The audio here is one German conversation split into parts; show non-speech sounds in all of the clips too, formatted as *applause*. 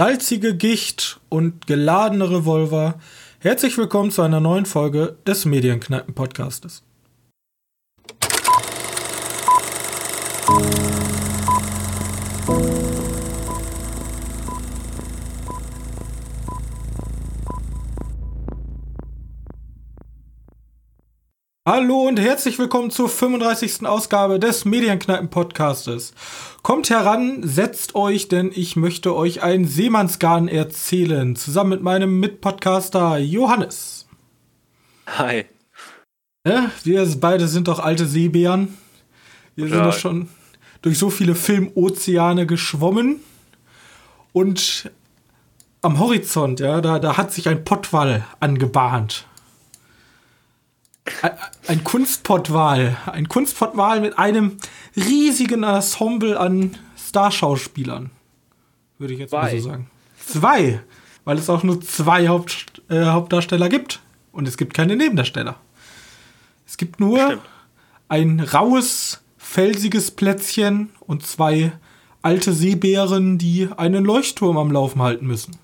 salzige Gicht und geladene Revolver. Herzlich willkommen zu einer neuen Folge des Medienkneipen-Podcastes. Hallo und herzlich willkommen zur 35. Ausgabe des Medienkneipen-Podcastes. Kommt heran, setzt euch, denn ich möchte euch ein Seemannsgarn erzählen, zusammen mit meinem Mitpodcaster Johannes. Hi. Ja, wir beide sind doch alte Seebären. Wir ja. sind doch schon durch so viele Filmozeane geschwommen. Und am Horizont, ja, da, da hat sich ein Pottwall angebahnt. Ein Kunstpottwal. Ein Kunstpottwal mit einem riesigen Ensemble an Starschauspielern. Würde ich jetzt zwei. mal so sagen. Zwei. Weil es auch nur zwei Haupt, äh, Hauptdarsteller gibt. Und es gibt keine Nebendarsteller. Es gibt nur Stimmt. ein raues, felsiges Plätzchen und zwei alte Seebären, die einen Leuchtturm am Laufen halten müssen.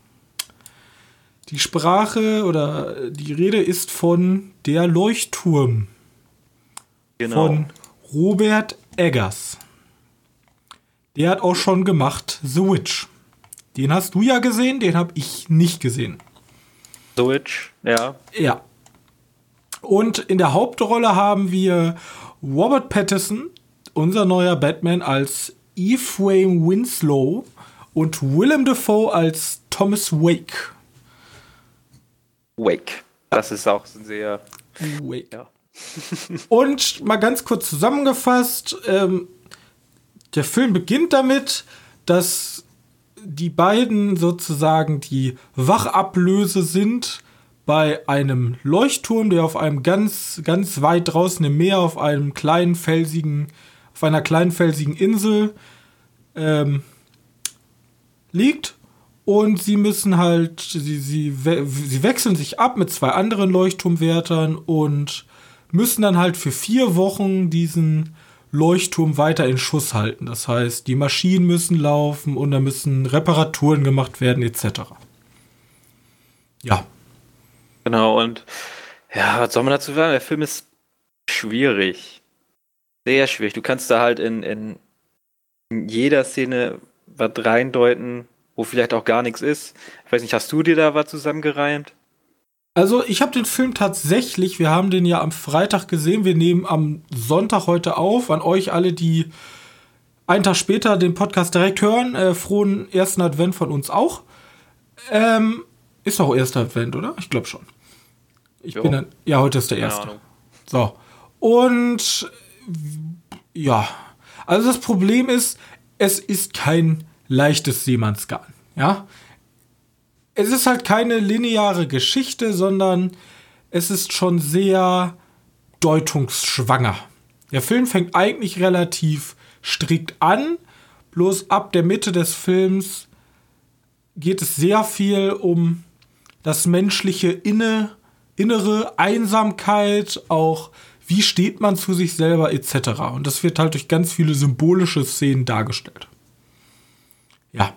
Die Sprache oder die Rede ist von Der Leuchtturm. Genau. Von Robert Eggers. Der hat auch schon gemacht The Witch. Den hast du ja gesehen, den habe ich nicht gesehen. The Witch, ja. Ja. Und in der Hauptrolle haben wir Robert Pattinson, unser neuer Batman, als Ephraim Winslow und Willem Dafoe als Thomas Wake. Wake. Das ist auch sehr. Ja. Und mal ganz kurz zusammengefasst: ähm, Der Film beginnt damit, dass die beiden sozusagen die Wachablöse sind bei einem Leuchtturm, der auf einem ganz, ganz weit draußen im Meer, auf einem kleinen felsigen, auf einer kleinen felsigen Insel ähm, liegt und sie müssen halt, sie, sie, sie wechseln sich ab mit zwei anderen Leuchtturmwärtern und müssen dann halt für vier Wochen diesen Leuchtturm weiter in Schuss halten. Das heißt, die Maschinen müssen laufen und da müssen Reparaturen gemacht werden, etc. Ja. Genau, und ja, was soll man dazu sagen? Der Film ist schwierig. Sehr schwierig. Du kannst da halt in, in jeder Szene was reindeuten, wo vielleicht auch gar nichts ist. Ich weiß nicht, hast du dir da was zusammengereimt? Also ich habe den Film tatsächlich, wir haben den ja am Freitag gesehen, wir nehmen am Sonntag heute auf, an euch alle, die einen Tag später den Podcast direkt hören, äh, frohen ersten Advent von uns auch. Ähm, ist doch erster Advent, oder? Ich glaube schon. Ich jo. bin dann, ja, heute ist der erste. So. Und ja, also das Problem ist, es ist kein leichtes Seemannsgarn. Ja, es ist halt keine lineare Geschichte, sondern es ist schon sehr deutungsschwanger. Der Film fängt eigentlich relativ strikt an, bloß ab der Mitte des Films geht es sehr viel um das menschliche Inne, innere Einsamkeit, auch wie steht man zu sich selber etc. Und das wird halt durch ganz viele symbolische Szenen dargestellt. Ja.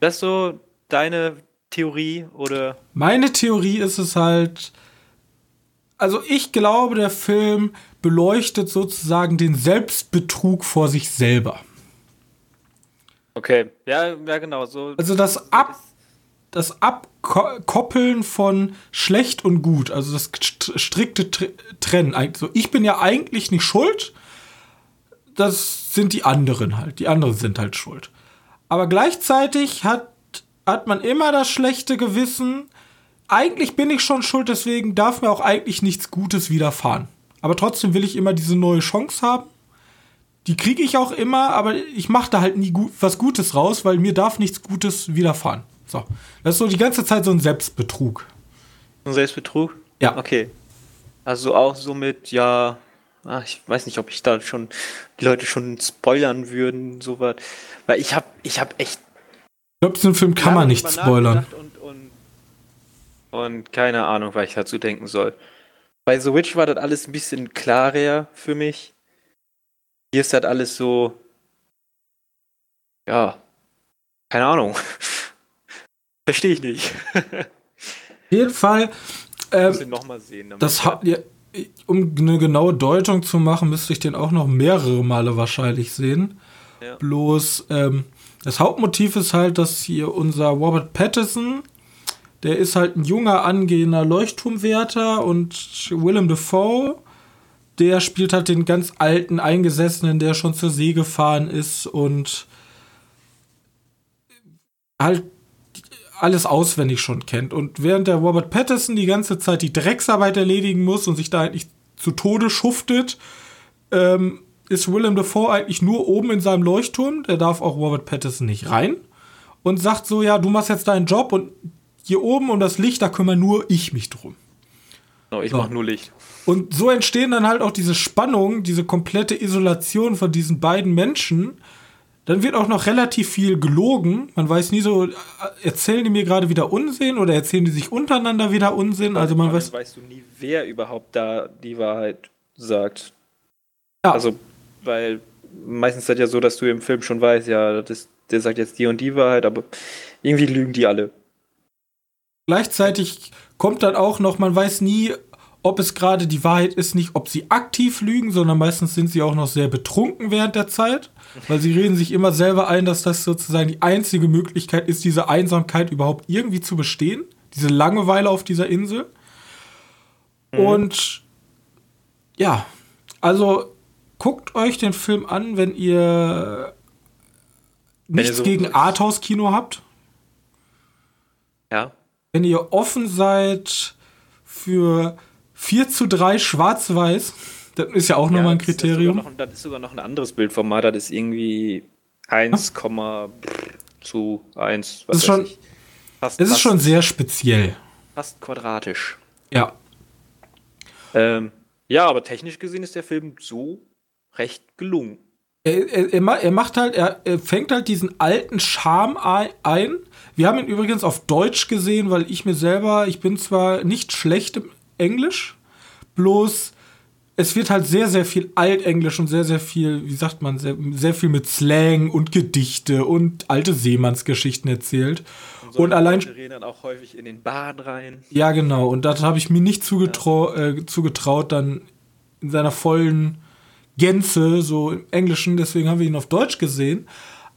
Das ist so deine Theorie oder? Meine Theorie ist es halt, also ich glaube, der Film beleuchtet sozusagen den Selbstbetrug vor sich selber. Okay, ja, ja genau so. Also das Ab, das Abkoppeln von schlecht und gut, also das strikte Trennen. Also ich bin ja eigentlich nicht schuld. Das sind die anderen halt. Die anderen sind halt schuld. Aber gleichzeitig hat, hat man immer das schlechte Gewissen. Eigentlich bin ich schon schuld, deswegen darf mir auch eigentlich nichts Gutes widerfahren. Aber trotzdem will ich immer diese neue Chance haben. Die kriege ich auch immer, aber ich mache da halt nie gut, was Gutes raus, weil mir darf nichts Gutes widerfahren. So. Das ist so die ganze Zeit so ein Selbstbetrug. Ein Selbstbetrug? Ja. Okay. Also auch so mit, ja, ach, ich weiß nicht, ob ich da schon die Leute schon spoilern würden, sowas. Weil ich habe ich hab echt. Ich glaube, so einen Film kann man nicht spoilern. Und, und, und keine Ahnung, was ich dazu denken soll. Bei The Witch war das alles ein bisschen klarer für mich. Hier ist das alles so. Ja. Keine Ahnung. *laughs* Verstehe ich nicht. *laughs* Auf jeden Fall. Ähm, nochmal sehen. das habt ihr, um eine genaue Deutung zu machen, müsste ich den auch noch mehrere Male wahrscheinlich sehen. Ja. Bloß, ähm, das Hauptmotiv ist halt, dass hier unser Robert Pattinson, der ist halt ein junger, angehender Leuchtturmwärter und Willem Dafoe, der spielt halt den ganz alten Eingesessenen, der schon zur See gefahren ist und halt alles auswendig schon kennt. Und während der Robert Pattinson die ganze Zeit die Drecksarbeit erledigen muss und sich da eigentlich zu Tode schuftet, ähm, ist Willem Dafoe eigentlich nur oben in seinem Leuchtturm. Der darf auch Robert Pattinson nicht rein. Und sagt so, ja, du machst jetzt deinen Job und hier oben um das Licht, da kümmere nur ich mich drum. No, ich So. mach nur Licht. Und so entstehen dann halt auch diese Spannung, diese komplette Isolation von diesen beiden Menschen. Dann wird auch noch relativ viel gelogen. Man weiß nie so, äh, erzählen die mir gerade wieder Unsinn oder erzählen die sich untereinander wieder Unsinn. Also man weiß. weißt du nie, wer überhaupt da die Wahrheit sagt. Ja, Also, weil meistens ist das ja so, dass du im Film schon weißt, ja, das ist, der sagt jetzt die und die Wahrheit, aber irgendwie lügen die alle. gleichzeitig kommt dann auch noch, man weiß nie, ob es gerade die Wahrheit ist, nicht ob sie aktiv lügen, sondern meistens sind sie auch noch sehr betrunken während der Zeit, weil sie reden sich immer selber ein, dass das sozusagen die einzige Möglichkeit ist, diese Einsamkeit überhaupt irgendwie zu bestehen, diese Langeweile auf dieser Insel. Und ja, also guckt euch den Film an, wenn ihr nichts so- gegen Arthouse-Kino habt Ja. wenn ihr offen seid für 4 zu 3 schwarz-weiß, das ist ja auch nochmal ein das ist Kriterium. noch- Das ist sogar noch ein anderes Bildformat, das ist irgendwie 1, zu 1. Das ist schon- Fast, Es ist schon sehr speziell. fast quadratisch. Ja. Ähm, ja, aber technisch gesehen ist der Film so recht gelungen. Er, er, er ma- er macht halt, er, fängt halt diesen alten Charme ei- ein. Wir haben ihn übrigens auf Deutsch gesehen, weil ich mir selber, ich bin zwar nicht schlecht im Englisch, bloß es wird halt sehr, sehr viel Altenglisch und sehr, sehr viel, wie sagt man, sehr, sehr viel mit Slang und Gedichte und alte Seemannsgeschichten erzählt. Und allein, Wir reden dann auch häufig in den Bahn rein. ja genau, und das habe ich mir nicht zugetrau äh, zugetraut, dann in seiner vollen Gänze, so im Englischen, deswegen haben wir ihn auf Deutsch gesehen.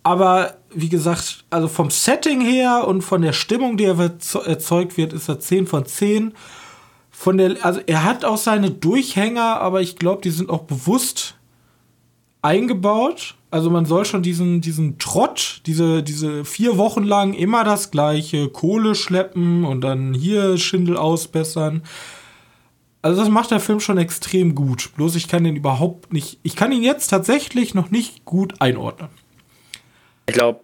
Aber wie gesagt, also vom Setting her und von der Stimmung, die er erze- erzeugt wird, ist er 10 von 10. Von der, also er hat auch seine Durchhänger, aber ich glaube, die sind auch bewusst eingebaut. Also man soll schon diesen, diesen Trott, diese, diese vier Wochen lang immer das gleiche, Kohle schleppen und dann hier Schindel ausbessern. Also das macht der Film schon extrem gut. Bloß ich kann den überhaupt nicht, ich kann ihn jetzt tatsächlich noch nicht gut einordnen. Ich glaube,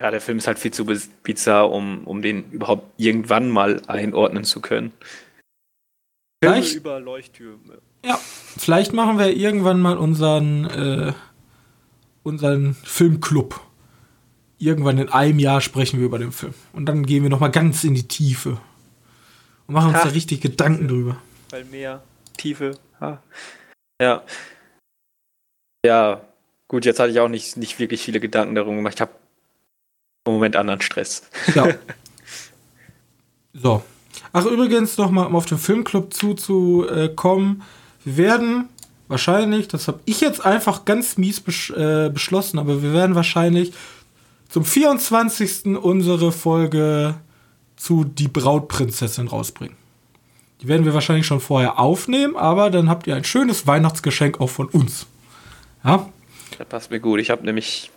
ja, der Film ist halt viel zu biz- bizarr, um, um den überhaupt irgendwann mal einordnen zu können. Filme Vielleicht- über Leuchttürme. Ja, vielleicht machen wir irgendwann mal unseren, äh, unseren Filmclub. Irgendwann in einem Jahr sprechen wir über den Film. Und dann gehen wir noch mal ganz in die Tiefe. Und machen uns Ha. da richtig Gedanken drüber. Weil mehr Tiefe. Ha. Ja. Ja, gut, jetzt hatte ich auch nicht, nicht wirklich viele Gedanken darum gemacht. Ich habe im Moment anderen Stress. Ja. *laughs* so. Ach, übrigens noch mal, um auf den Filmclub zuzukommen. Wir werden wahrscheinlich, das habe ich jetzt einfach ganz mies besch äh, beschlossen, aber wir werden wahrscheinlich zum 24. unsere Folge zu Die Brautprinzessin rausbringen. Die werden wir wahrscheinlich schon vorher aufnehmen, aber dann habt ihr ein schönes Weihnachtsgeschenk auch von uns. Ja? Das passt mir gut. Ich habe nämlich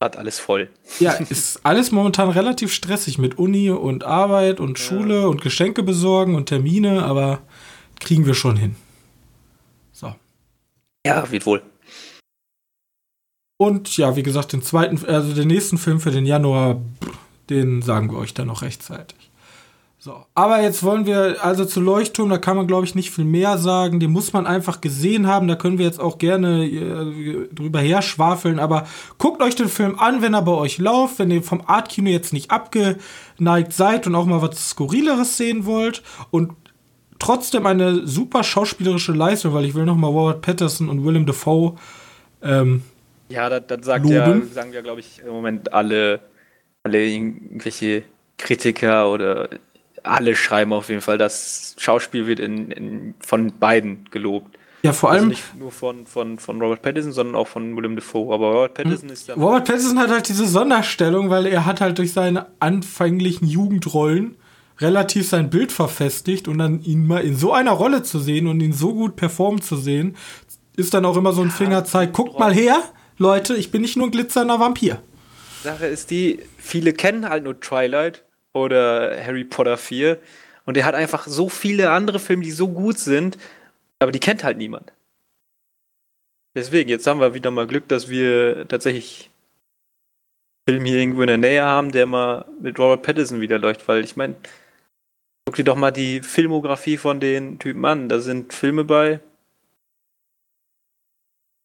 gerade alles voll. Ja, ist alles momentan relativ stressig mit Uni und Arbeit und Schule und Geschenke besorgen und Termine, aber kriegen wir schon hin. So. Ja, wird wohl. Und ja, wie gesagt, den zweiten, also den nächsten Film für den Januar, den sagen wir euch dann noch rechtzeitig. So, aber jetzt wollen wir also zu Leuchtturm, da kann man glaube ich nicht viel mehr sagen. Den muss man einfach gesehen haben. Da können wir jetzt auch gerne äh, drüber her schwafeln. Aber guckt euch den Film an, wenn er bei euch läuft, wenn ihr vom Artkino jetzt nicht abgeneigt seid und auch mal was Skurrileres sehen wollt und trotzdem eine super schauspielerische Leistung, weil ich will noch mal Robert Patterson und Willem Dafoe ähm, Ja, das, das sagt ja, sagen ja, glaube ich, im Moment alle, alle irgendwelche Kritiker oder alle schreiben auf jeden Fall, das Schauspiel wird in, in, von beiden gelobt. Ja, vor Also allem. nicht nur von, von, von Robert Pattinson, sondern auch von Willem Dafoe. Aber Robert Pattinson ist der Robert Pattinson hat halt diese Sonderstellung, weil er hat halt durch seine anfänglichen Jugendrollen relativ sein Bild verfestigt und dann ihn mal in so einer Rolle zu sehen und ihn so gut performen zu sehen, ist dann auch immer so ein Fingerzeig. Guckt mal her, Leute, ich bin nicht nur ein glitzernder Vampir. Sache ist die, viele kennen halt nur Twilight oder Harry Potter 4 und er hat einfach so viele andere Filme, die so gut sind, aber die kennt halt niemand. Deswegen, jetzt haben wir wieder mal Glück, dass wir tatsächlich einen Film hier irgendwo in der Nähe haben, der mal mit Robert Pattinson wieder läuft, weil ich meine, guck dir doch mal die Filmografie von den Typen an. Da sind Filme bei.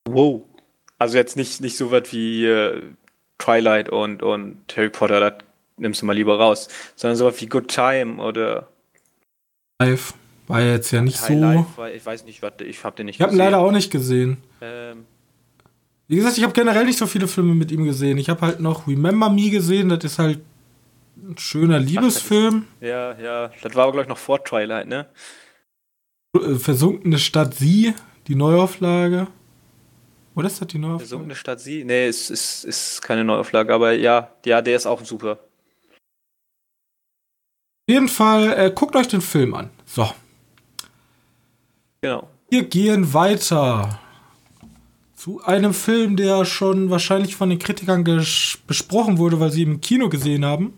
Wow. Also jetzt nicht, nicht so was wie äh, Twilight und, und Harry Potter, das nimmst du mal lieber raus, sondern sowas wie Good Time oder Live war ja jetzt ja nicht High so. Life, weil ich weiß nicht, was ich hab den nicht Ich habe ihn leider auch nicht gesehen. Ähm, Wie gesagt, ich habe generell nicht so viele Filme mit ihm gesehen. Ich habe halt noch Remember Me gesehen, das ist halt ein schöner Liebesfilm. ja, ja, das war aber glaube ich noch vor Twilight, ne? Äh, Versunkene Stadt Sie, die Neuauflage. Oder ist das die Neuauflage? Versunkene Stadt Sie? Nee, ist, ist, ist keine Neuauflage, aber ja, ja, der ist auch super. Auf jeden Fall, äh, guckt euch den Film an. So, Genau. wir gehen weiter zu einem Film, der schon wahrscheinlich von den Kritikern besprochen wurde, weil sie ihn im Kino gesehen haben.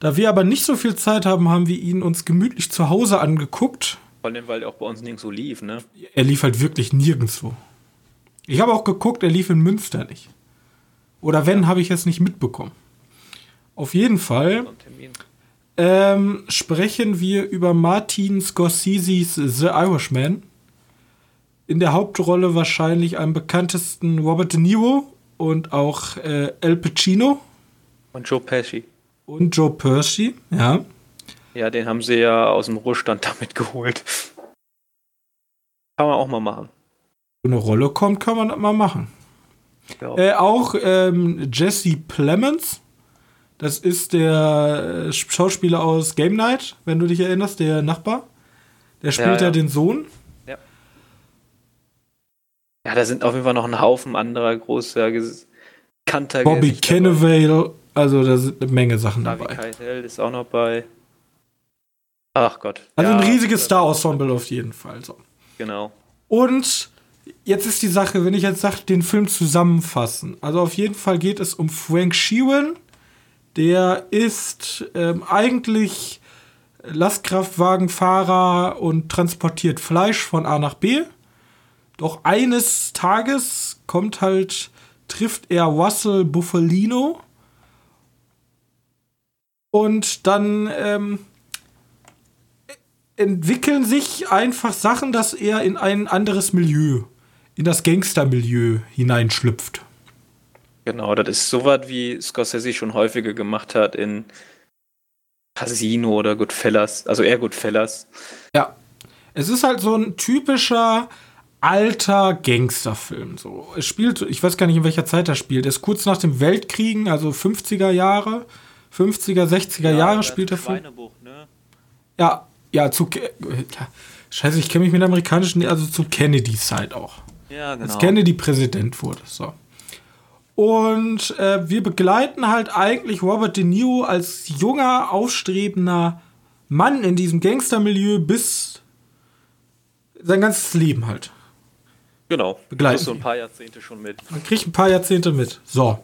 Da wir aber nicht so viel Zeit haben, haben wir ihn uns gemütlich zu Hause angeguckt. Vor allem, weil der auch bei uns nirgendwo lief, ne? Er lief halt wirklich nirgendwo. Ich habe auch geguckt, er lief in Münster nicht. Oder wenn, habe ich es nicht mitbekommen. Auf jeden Fall. Ähm, sprechen wir über Martin Scorseses The Irishman. In der Hauptrolle wahrscheinlich am bekanntesten Robert De Niro und auch äh, Al Pacino Und Joe Pesci. und Joe Pesci. Ja. Ja, den haben sie ja aus dem Ruhestand *laughs* damit geholt. Kann man auch mal machen. Wenn eine Rolle kommt, kann man das mal machen. Ja. Äh, auch ähm, Jesse Plemons. Das ist der äh, Schauspieler aus Game Night, wenn du dich erinnerst, der Nachbar. Der spielt ja, ja. den Sohn. ja, da sind auf jeden Fall noch ein Haufen anderer großer, bekannter Bobby. Cannavale. Also da sind eine Menge Sachen David dabei. Keitel ist auch noch bei. Ach Gott. Also Ja, ein riesiges Star-Ensemble auf jeden Fall. So. Genau. Und jetzt ist die Sache, wenn ich jetzt sage, den Film zusammenfassen. Also auf jeden Fall geht es um Frank Sheeran. Der ist ähm, eigentlich Lastkraftwagenfahrer und transportiert Fleisch von A nach B. Doch eines Tages kommt halt, trifft er Russell Buffalino. Und dann ähm, entwickeln sich einfach Sachen, dass er in ein anderes Milieu, in das Gangstermilieu hineinschlüpft. Genau, das ist so was, wie Scorsese schon häufiger gemacht hat in Casino oder Goodfellas. Also eher Goodfellas. Ja. Es ist halt so ein typischer alter Gangsterfilm. So. Es spielt, ich weiß gar nicht, in welcher Zeit er spielt. Er ist kurz nach dem Weltkriegen, also 50er Jahre, 50er, 60er Jahre spielt er vor. Schweinebuch, ne? Ja, ja, zu. Ja, Scheiße, ich kenne mich mit amerikanischen, also zu Kennedys Zeit auch. Ja, als genau. Kennedy Präsident wurde. So. Und äh, wir begleiten halt eigentlich Robert De Niro als junger, aufstrebender Mann in diesem Gangstermilieu bis sein ganzes Leben halt. Genau. Begleiten Das so ein paar Jahrzehnte schon mit. Man kriegt ein paar Jahrzehnte mit. So.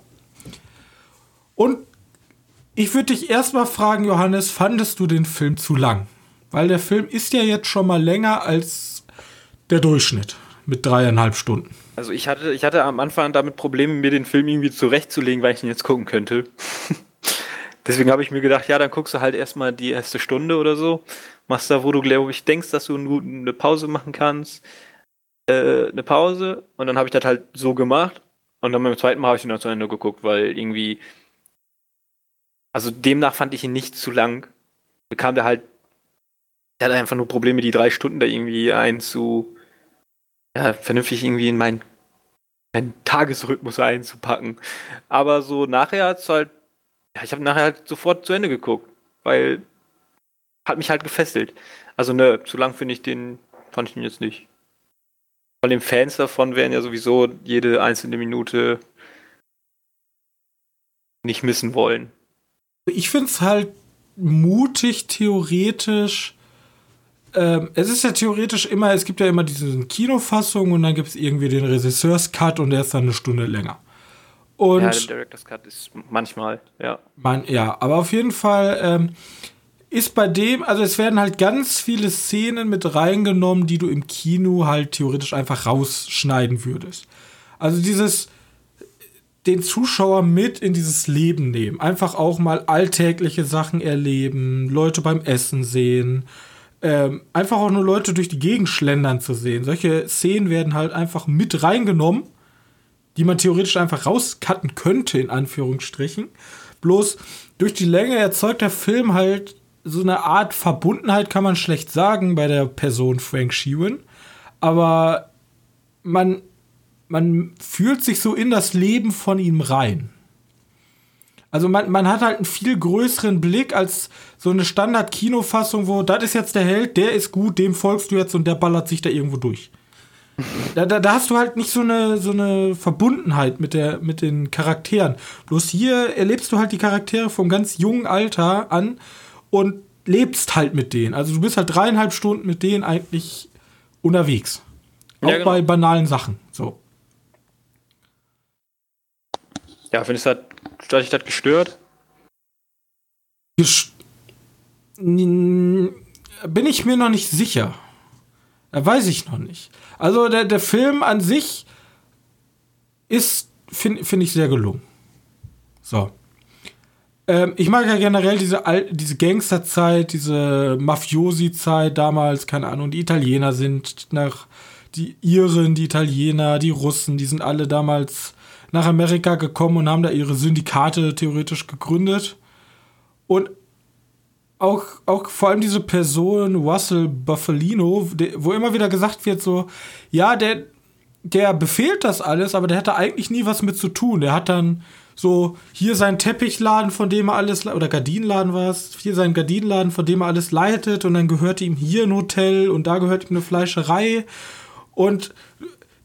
Und ich würde dich erstmal fragen, Johannes, fandest du den Film zu lang? Weil der Film ist ja jetzt schon mal länger als der Durchschnitt mit dreieinhalb Stunden. Also ich hatte, ich hatte am Anfang damit Probleme, mir den Film irgendwie zurechtzulegen, weil ich ihn jetzt gucken könnte. *laughs* Deswegen habe ich mir gedacht, ja, dann guckst du halt erstmal die erste Stunde oder so. Machst da, wo du, glaube ich, denkst, dass du eine Pause machen kannst. Äh, eine Pause. Und dann habe ich das halt so gemacht. Und dann beim zweiten Mal habe ich ihn dann zu Ende geguckt, weil irgendwie. Also demnach fand ich ihn nicht zu lang. Bekam der halt. Der hatte einfach nur Probleme, die drei Stunden da irgendwie einzu. Ja, vernünftig irgendwie in meinen meinen Tagesrhythmus einzupacken. Aber so nachher hat's halt, ja, ich habe nachher halt sofort zu Ende geguckt. weil hat mich halt gefesselt. Also ne, zu lang finde ich den, fand ich den jetzt nicht. Von den Fans davon werden ja sowieso jede einzelne Minute nicht missen wollen. Ich finde es halt mutig, theoretisch. Ähm, es ist ja theoretisch immer, es gibt ja immer diese Kinofassung und dann gibt es irgendwie den Regisseurs-Cut und der ist dann eine Stunde länger. Und ja, der Director's Cut ist manchmal, ja. Man, ja, aber auf jeden Fall ähm, ist bei dem, also es werden halt ganz viele Szenen mit reingenommen, die du im Kino halt theoretisch einfach rausschneiden würdest. Also dieses den Zuschauer mit in dieses Leben nehmen. Einfach auch mal alltägliche Sachen erleben, Leute beim Essen sehen, ähm, einfach auch nur Leute durch die Gegend schlendern zu sehen. Solche Szenen werden halt einfach mit reingenommen, die man theoretisch einfach rauscutten könnte, in Anführungsstrichen. Bloß durch die Länge erzeugt der Film halt so eine Art Verbundenheit, kann man schlecht sagen, bei der Person Frank Sheeran. Aber man man fühlt sich so in das Leben von ihm rein. Also man, man hat halt einen viel größeren Blick als so eine Standard-Kinofassung, wo das ist jetzt der Held, der ist gut, dem folgst du jetzt und der ballert sich da irgendwo durch. *laughs* Da, da, da, hast du halt nicht so eine, so eine Verbundenheit mit, der, mit den Charakteren. Bloß hier erlebst du halt die Charaktere vom ganz jungen Alter an und lebst halt mit denen. Also du bist halt dreieinhalb Stunden mit denen eigentlich unterwegs. Auch ja, genau. bei banalen Sachen. So. Ja, findest du, hat, hat dich das gestört? Gest bin ich mir noch nicht sicher. Da weiß ich noch nicht. Also der, der Film an sich ist, finde find ich, sehr gelungen. So. Ähm, ich mag ja generell diese, diese Gangsterzeit, diese Mafiosi-Zeit damals, keine Ahnung, die Italiener sind nach die Iren, die Italiener, die Russen, die sind alle damals nach Amerika gekommen und haben da ihre Syndikate theoretisch gegründet. Und auch, auch vor allem diese Person, Russell Buffalino, wo immer wieder gesagt wird, so, ja, der, der befehlt das alles, aber der hatte eigentlich nie was mit zu tun. Der hat dann so hier seinen Teppichladen, von dem er alles, oder Gardinenladen war es, hier seinen Gardinenladen, von dem er alles leitet und dann gehörte ihm hier ein Hotel und da gehört ihm eine Fleischerei und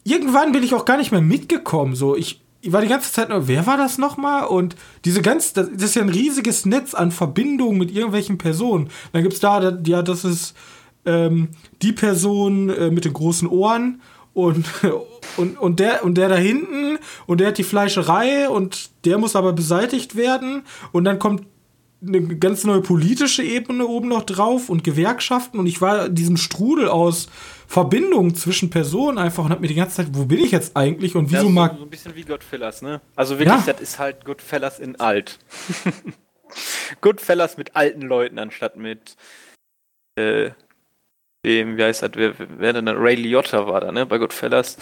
irgendwann bin ich auch gar nicht mehr mitgekommen, so ich ich war die ganze Zeit nur, wer war das nochmal? Und diese ganz, das, ist ja ein riesiges Netz an Verbindungen mit irgendwelchen Personen. Dann gibt es da, ja, das ist ähm, die Person äh, mit den großen Ohren und, *laughs* und, und, der, und der da hinten und der hat die Fleischerei und der muss aber beseitigt werden. Und dann kommt eine ganz neue politische Ebene oben noch drauf und Gewerkschaften und ich war diesem Strudel aus Verbindungen zwischen Personen einfach und hab mir die ganze Zeit, wo bin ich jetzt eigentlich und wieso ja, so, mag. So ein bisschen wie Goodfellas, ne? Also wirklich, ja. das ist halt Goodfellas in alt. *laughs* Goodfellas mit alten Leuten anstatt mit äh, dem, wie heißt das, wer, wer denn Ray Liotta war da, ne? Bei Goodfellas.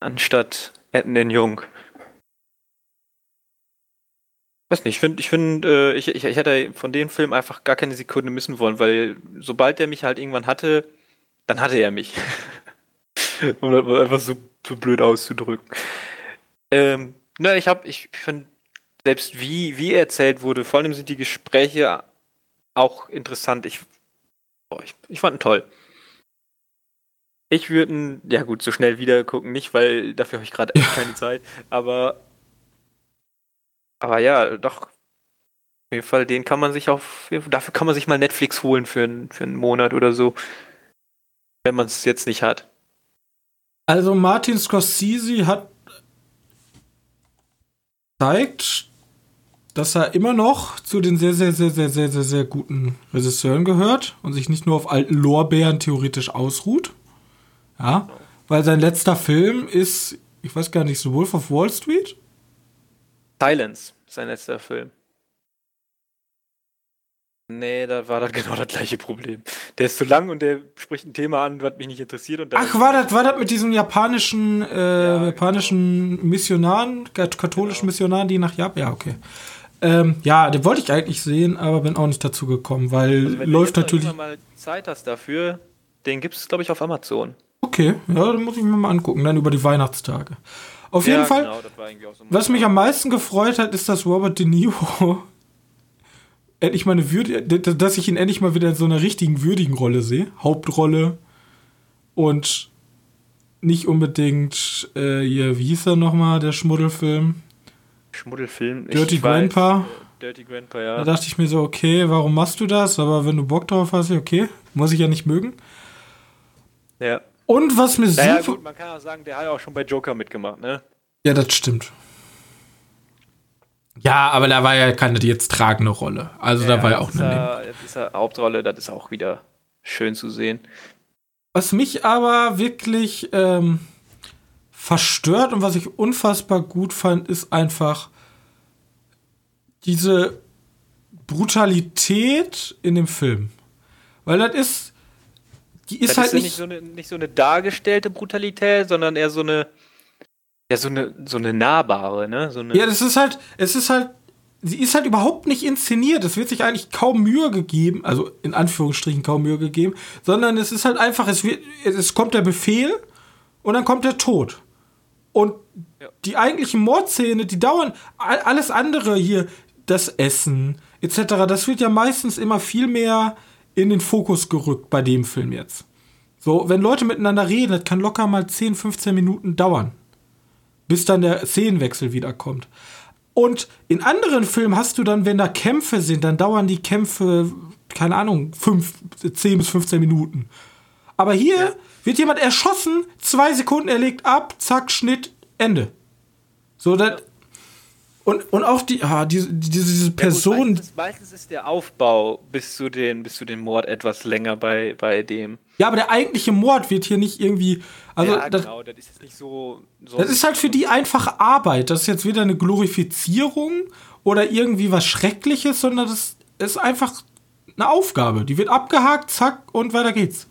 Anstatt Etten den Jung. Weiß nicht, ich finde, ich, find, äh, ich, ich, ich hätte von dem Film einfach gar keine Sekunde missen wollen, weil sobald der mich halt irgendwann hatte, dann hatte er mich. *laughs* um das einfach so, so blöd auszudrücken. Ähm, na, ich habe, ich finde, selbst wie, wie erzählt wurde, vor allem sind die Gespräche auch interessant. Ich, boah, ich, ich fand ihn toll. Ich würde ihn, ja gut, so schnell wieder gucken, nicht, weil dafür habe ich gerade echt *laughs* keine Zeit, aber aber ja, doch. Auf jeden Fall, den kann man sich auf, dafür kann man sich mal Netflix holen für, einen, für einen Monat oder so wenn man es jetzt nicht hat. Also Martin Scorsese hat zeigt, dass er immer noch zu den sehr, sehr, sehr, sehr, sehr, sehr, sehr guten Regisseuren gehört und sich nicht nur auf alten Lorbeeren theoretisch ausruht. Ja, weil sein letzter Film ist, ich weiß gar nicht, The Wolf of Wall Street? Silence, sein letzter Film. Nee, da war das *laughs* genau das gleiche Problem. Der ist zu lang und der spricht ein Thema an, was mich nicht interessiert. Und Ach, war das, war das mit diesen japanischen, äh, ja, japanischen genau. Missionaren, katholischen genau. Missionaren, die nach Japan. Ja, okay. Ähm, ja, den wollte ich eigentlich sehen, aber bin auch nicht dazu gekommen, weil also läuft natürlich. Wenn du mal Zeit hast dafür, den gibt es, glaube ich, auf Amazon. Okay, ja, dann muss ich mir mal angucken, dann über die Weihnachtstage. Auf jeden ja, Fall, genau, so was mich am meisten gefreut hat, ist, dass Robert De Niro endlich mal eine Würde, dass ich ihn endlich mal wieder in so einer richtigen würdigen Rolle sehe. Hauptrolle. Und nicht unbedingt, äh, hier, wie hieß er nochmal, der Schmuddelfilm? Schmuddelfilm. Dirty Grandpa. Dirty Grandpa, ja. Da dachte ich mir so, okay, warum machst du das? Aber wenn du Bock drauf hast, okay, muss ich ja nicht mögen. Ja. Und was mir naja, super. Gut, man kann auch sagen, der hat ja auch schon bei Joker mitgemacht, ne? Ja, das stimmt. Ja, aber da war ja keine jetzt tragende Rolle. Also ja, da war ja auch eine. Dieser Hauptrolle, das ist auch wieder schön zu sehen. Was mich aber wirklich ähm, verstört und was ich unfassbar gut fand, ist einfach diese Brutalität in dem Film. Weil das ist. Die ist das halt ist nicht, nicht, so eine, nicht so eine dargestellte Brutalität, sondern eher so eine. Ja, so eine, so eine nahbare, ne? So eine ja, das ist halt. Es ist halt. Sie ist halt überhaupt nicht inszeniert. Es wird sich eigentlich kaum Mühe gegeben, also in Anführungsstrichen kaum Mühe gegeben, sondern es ist halt einfach, es, wird, es kommt der Befehl und dann kommt der Tod. Und ja. die eigentlichen Mordszene, die dauern, alles andere hier, das Essen etc., das wird ja meistens immer viel mehr in den Fokus gerückt bei dem Film jetzt. So, wenn Leute miteinander reden, das kann locker mal 10, 15 Minuten dauern, bis dann der Szenenwechsel wiederkommt. Und in anderen Filmen hast du dann, wenn da Kämpfe sind, dann dauern die Kämpfe, keine Ahnung, 5, 10 bis 15 Minuten. Aber hier ja. wird jemand erschossen, zwei Sekunden, er legt ab, zack, Schnitt, Ende. So, das, und, und auch die, ah, diese, diese, diese Person. Ja, gut, meistens, meistens, ist der Aufbau bis zu, den, bis zu den Mord etwas länger bei, bei dem. Ja, aber der eigentliche Mord wird hier nicht irgendwie. Also ja, genau, das, das ist nicht so, so. Das ist halt für die einfache Arbeit. Das ist jetzt weder eine Glorifizierung oder irgendwie was Schreckliches, sondern das ist einfach eine Aufgabe. Die wird abgehakt, zack, und weiter geht's.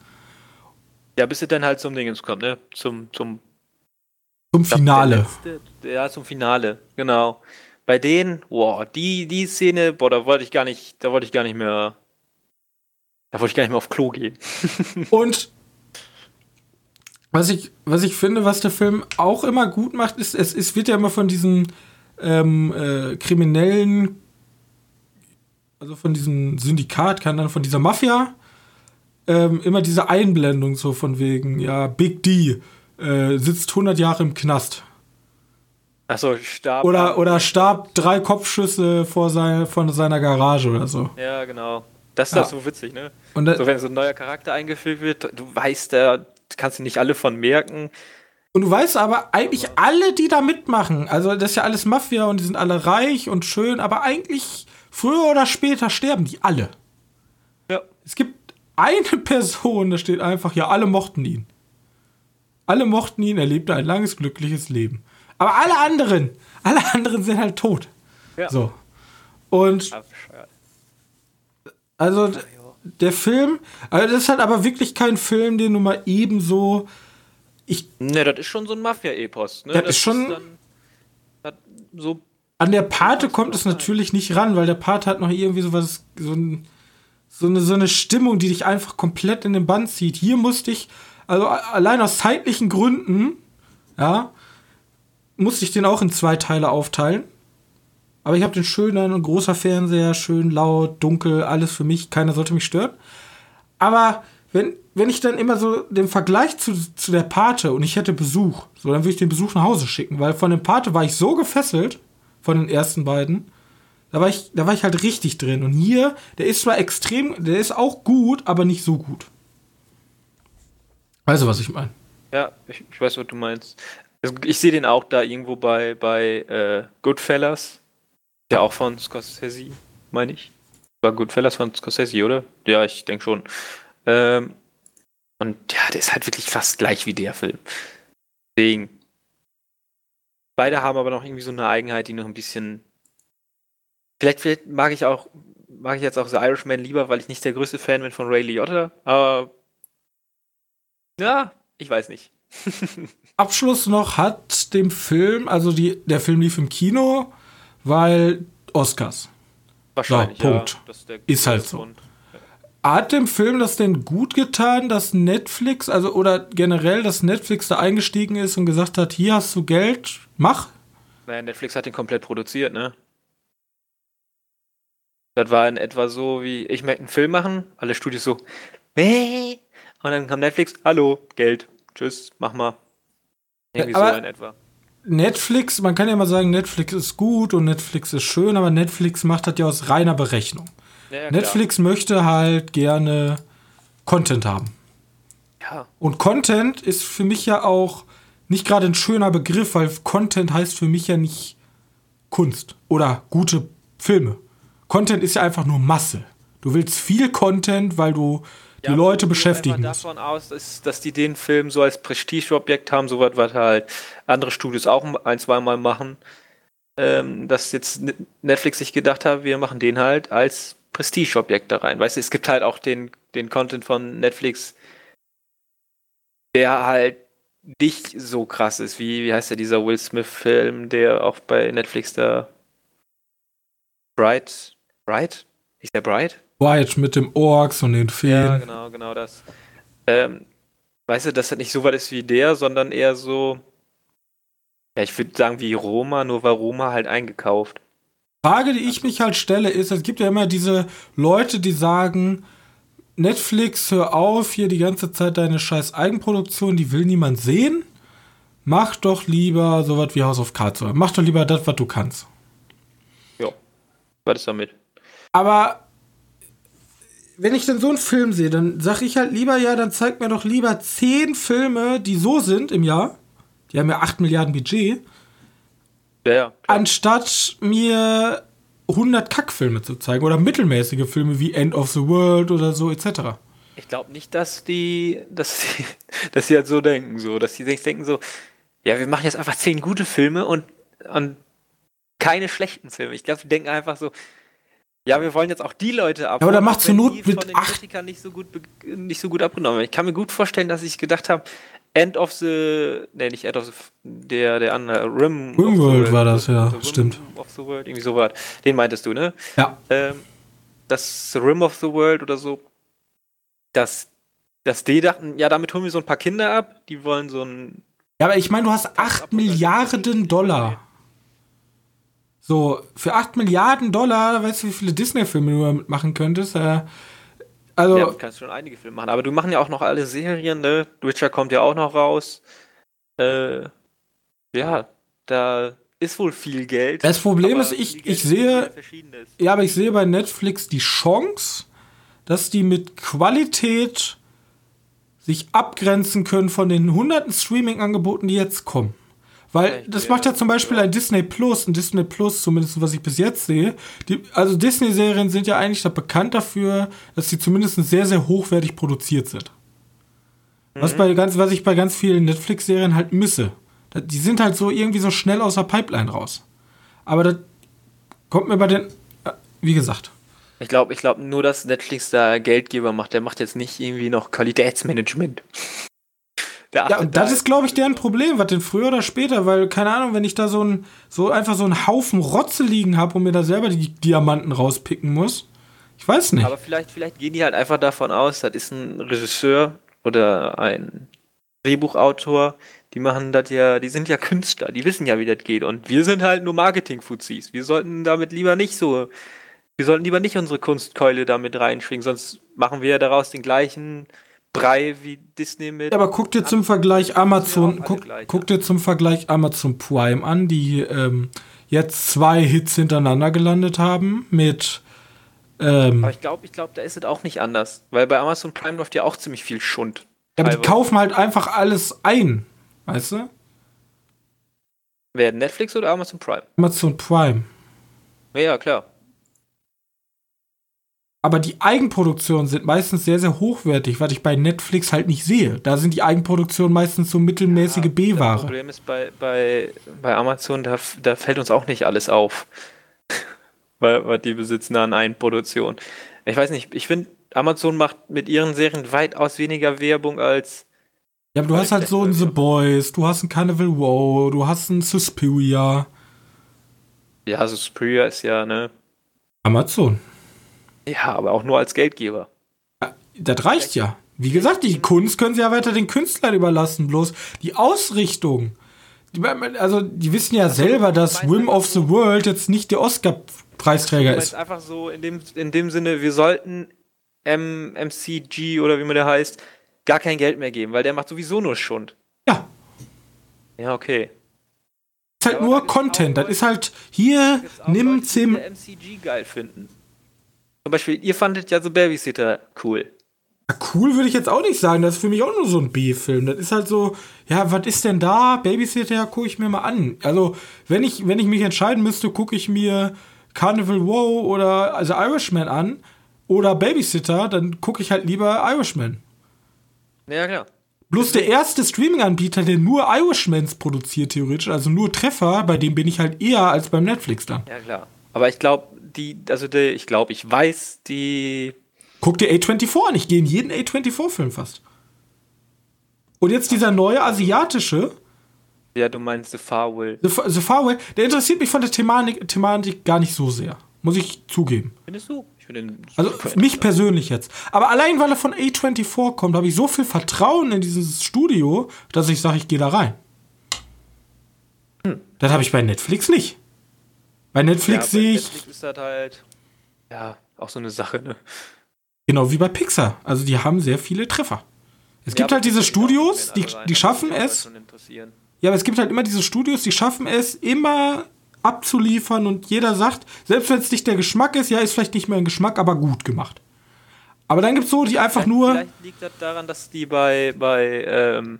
Ja, bis es dann halt zum Dingens kommt, ne? Zum, zum zum Finale. Letzte, ja, zum Finale, genau bei denen, boah, die, die Szene, boah, da wollte ich gar nicht, da wollte ich gar nicht mehr, da wollte ich gar nicht mehr auf Klo gehen. *laughs* Und was ich, was ich finde, was der Film auch immer gut macht, ist, es, es wird ja immer von diesen ähm, äh, kriminellen, also von diesem Syndikat, kann dann von dieser Mafia, ähm, immer diese Einblendung so von wegen, ja, Big D äh, sitzt 100 Jahre im Knast. Achso, starb. Oder, oder starb drei Kopfschüsse vor sein, von seiner Garage oder so. Ja, genau. Das ist ja. so witzig, ne? Und so, wenn so ein neuer Charakter eingeführt wird, du weißt, da kannst du nicht alle von merken. Und du weißt aber eigentlich aber alle, die da mitmachen, also das ist ja alles Mafia und die sind alle reich und schön, aber eigentlich früher oder später sterben die alle. Ja. Es gibt eine *laughs* Person, da steht einfach, ja, alle mochten ihn. Alle mochten ihn, er lebte ein langes, glückliches Leben. Aber alle anderen, alle anderen sind halt tot. Ja. So. Und also der Film, also das ist halt aber wirklich kein Film, den du mal ebenso ich Ne, das ist schon so ein Mafia-Epos, ne? Das, das ist schon ist dann, so an der Pate kommt es natürlich nicht ran, weil der Pate hat noch irgendwie sowas so, ein, so eine so eine Stimmung, die dich einfach komplett in den Band zieht. Hier musste ich also allein aus zeitlichen Gründen, ja, musste ich den auch in zwei Teile aufteilen. Aber ich habe den schönen und großer Fernseher, schön laut, dunkel, alles für mich, keiner sollte mich stören. Aber wenn, wenn ich dann immer so den Vergleich zu, zu der Pate und ich hätte Besuch, so dann würde ich den Besuch nach Hause schicken, weil von dem Pate war ich so gefesselt, von den ersten beiden, da war ich, da war ich halt richtig drin. Und hier, der ist zwar extrem, der ist auch gut, aber nicht so gut. Weißt du, was ich meine? Ja, ich, ich weiß, was du meinst. Ich sehe den auch da irgendwo bei, bei äh, Goodfellas. Der auch von Scorsese, meine ich. War Goodfellas von Scorsese, oder? Ja, ich denke schon. Ähm, und ja, der ist halt wirklich fast gleich wie der Film. Deswegen. Beide haben aber noch irgendwie so eine Eigenheit, die noch ein bisschen. Vielleicht, vielleicht mag ich auch, mag ich jetzt auch The Irishman lieber, weil ich nicht der größte Fan bin von Ray Liotta, aber ja, ich weiß nicht. *laughs* Abschluss noch hat dem Film, also die, der Film lief im Kino, weil Oscars. Wahrscheinlich. Ja, Punkt. Ja, ist halt so. Grund. Hat dem Film das denn gut getan, dass Netflix, also oder generell, dass Netflix da eingestiegen ist und gesagt hat, hier hast du Geld, mach? Naja, Netflix hat den komplett produziert, ne? Das war in etwa so wie, ich möchte einen Film machen, alle Studios so, Mäh. und dann kam Netflix, hallo, Geld, tschüss, mach mal. Irgendwie Aber- so in etwa. Netflix, man kann ja mal sagen, Netflix ist gut und Netflix ist schön, aber Netflix macht das ja aus reiner Berechnung. Ja, ja, Netflix möchte halt gerne Content haben. Klar. Und Content ist für mich ja auch nicht gerade ein schöner Begriff, weil Content heißt für mich ja nicht Kunst oder gute Filme. Content ist ja einfach nur Masse. Du willst viel Content, weil du die Ja, Leute beschäftigen einfach musst. davon aus, dass, dass die den Film so als Prestigeobjekt haben, so was, was halt andere Studios auch ein, zweimal machen. Ähm, dass jetzt Netflix sich gedacht hat, wir machen den halt als Prestigeobjekt da rein. Weißt du, es gibt halt auch den, den Content von Netflix, der halt nicht so krass ist, wie, wie heißt der, dieser Will Smith-Film, der auch bei Netflix da Bright, Bright? Ist der Bright? White mit dem Orks und den Ja, Feen. genau, genau das. Ähm, weißt du, dass das nicht so weit ist wie der, sondern eher so, ja, ich würde sagen wie Roma, nur war Roma halt eingekauft. Frage, die ich mich halt stelle, ist, es gibt ja immer diese Leute, die sagen, Netflix, hör auf, hier die ganze Zeit deine scheiß Eigenproduktion, die will niemand sehen. Mach doch lieber sowas wie House of Cards. oder Mach doch lieber das, was du kannst. Ja. Was ist damit? Aber wenn ich dann so einen Film sehe, dann sag ich halt lieber, ja, dann zeig mir doch lieber zehn Filme, die so sind im Jahr. Die haben ja 8 Milliarden Budget. Ja, ja. anstatt mir 100 Kackfilme zu zeigen oder mittelmäßige Filme wie End of the World oder so etc. Ich glaube nicht, dass die, dass *laughs* sie, dass sie halt so denken, so, dass sie sich denken so, ja, wir machen jetzt einfach zehn gute Filme und, und keine schlechten Filme. Ich glaube, die denken einfach so, ja, wir wollen jetzt auch die Leute ab. aber dann macht zur Not mit acht- Kritikern nicht so gut, nicht so gut abgenommen. Ich kann mir gut vorstellen, dass ich gedacht habe, End of the, ne, nicht End of the, der, der andere, Rim. of the Rimworld war das, ja, Rim stimmt. Of the World, irgendwie so was. Den meintest du, ne? Ja. ähm, das Rim of the World oder so, dass, dass die dachten, ja, damit holen wir so ein paar Kinder ab, die wollen so ein. Ja, aber ich meine, du hast 8 Milliarden Dollar. So, für 8 Milliarden Dollar, weißt du, wie viele Disney-Filme du damit machen könntest? Äh, also, Ja, du kannst schon einige Filme machen, aber du machen ja auch noch alle Serien, ne? Witcher kommt ja auch noch raus. Äh, ja, da ist wohl viel Geld. Das Problem ist, ich- ich sehe- ja, aber ich sehe bei Netflix die Chance, dass die mit Qualität sich abgrenzen können von den hunderten Streaming-Angeboten, die jetzt kommen. Weil das macht ja zum Beispiel ein Disney Plus, ein Disney Plus, zumindest was ich bis jetzt sehe. Die, also Disney-Serien sind ja eigentlich da bekannt dafür, dass sie zumindest sehr, sehr hochwertig produziert sind. Was, Mhm. bei ganz, was ich bei ganz vielen Netflix-Serien halt misse. Die sind halt so irgendwie so schnell aus der Pipeline raus. Aber das kommt mir bei den, wie gesagt. Ich glaube, ich glaube nur, dass Netflix da Geldgeber macht. Der macht jetzt nicht irgendwie noch Qualitätsmanagement. Ja, und das da- ist, glaube ich, deren Problem, was denn früher oder später, weil, keine Ahnung, wenn ich da so ein, so einfach so einen Haufen Rotze liegen habe und mir da selber die Diamanten rauspicken muss. Ich weiß nicht. Aber vielleicht, vielleicht gehen die halt einfach davon aus, das ist ein Regisseur oder ein Drehbuchautor, die machen das ja, die sind ja Künstler, die wissen ja, wie das geht. Und wir sind halt nur Marketing-Fuzis. Wir sollten damit lieber nicht so, wir sollten lieber nicht unsere Kunstkeule damit reinschwingen, sonst machen wir ja daraus den gleichen Brei wie Disney mit. Ja, aber guck dir zum Vergleich Amazon, guck, gleich, guck dir zum Vergleich Amazon Prime an, die ähm, jetzt zwei Hits hintereinander gelandet haben mit ähm, aber ich glaube, ich glaube, da ist es auch nicht anders. Weil bei Amazon Prime läuft ja auch ziemlich viel Schund. ja, aber die kaufen halt einfach alles ein. Weißt du? Wer Netflix oder Amazon Prime? Amazon Prime. Ja, klar. Aber die Eigenproduktionen sind meistens sehr, sehr hochwertig, was ich bei Netflix halt nicht sehe. Da sind die Eigenproduktionen meistens so mittelmäßige Das B-Ware. Problem ist bei, bei, bei Amazon, da, da fällt uns auch nicht alles auf. *laughs* weil, die besitzen an Eigenproduktion. Ich weiß nicht, ich finde, Amazon macht mit ihren Serien weitaus weniger Werbung als. Ja, aber du hast halt so ein The Boys, du hast ein Carnival Row, du hast ein Suspiria. Ja, also Superior ist ja, ne? Amazon. Ja, aber auch nur als Geldgeber. Das reicht ja. Wie gesagt, die Kunst können sie ja weiter den Künstlern überlassen. Bloß die Ausrichtung, Also, die wissen ja selber, dass Whim of the World jetzt nicht der Oscar-Preisträger ist. einfach so in dem, in dem Sinne, wir sollten M MCG oder wie man der heißt, gar kein Geld mehr geben, weil der macht sowieso nur Schund. Ja. Ja, okay. ist halt nur Content. Das ist halt hier, nimm Zim. MCG geil finden. Zum Beispiel, ihr fandet ja so Babysitter cool. Ja, cool würde ich jetzt auch nicht sagen. Das ist für mich auch nur so ein B-Film. Das ist halt so, ja, was ist denn da? Babysitter, gucke ich mir mal an. Also, wenn ich, wenn ich mich entscheiden müsste, gucke ich mir Carnival Wow oder also Irishman an oder Babysitter, dann gucke ich halt lieber Irishman. Ja, klar. Bloß der erste Streaming-Anbieter, der nur Irishmans produziert, theoretisch, also nur Treffer, bei dem bin ich halt eher als beim Netflix dann. Ja, klar. Aber ich glaube, die, also die, ich glaube, ich weiß, die. Guck dir A24 an, ich gehe in jeden A24-Film fast. Und jetzt dieser neue asiatische. Ja, du meinst The Farwell. The, The Farwell, der interessiert mich von der Thematik, Thematik gar nicht so sehr. Muss ich zugeben. Findest du? Ich finde den Also mich persönlich jetzt. Aber allein weil er von A24 kommt, habe ich so viel Vertrauen in dieses Studio, dass ich sage, ich gehe da rein. Hm. Das habe ich bei Netflix nicht. Bei Netflix ja, sehe ich. Netflix ist das halt. Ja, auch so eine Sache, ne? Genau wie bei Pixar. Also die haben sehr viele Treffer. Es gibt Ja, halt aber diese Studios, die, rein. die schaffen es. Ja, aber es gibt halt immer diese Studios, die schaffen es, immer abzuliefern und jeder sagt, selbst wenn es nicht der Geschmack ist, ja, ist vielleicht nicht mehr ein Geschmack, aber gut gemacht. Aber dann gibt es so, die einfach Vielleicht- nur. Vielleicht liegt das daran, dass die bei, bei, ähm,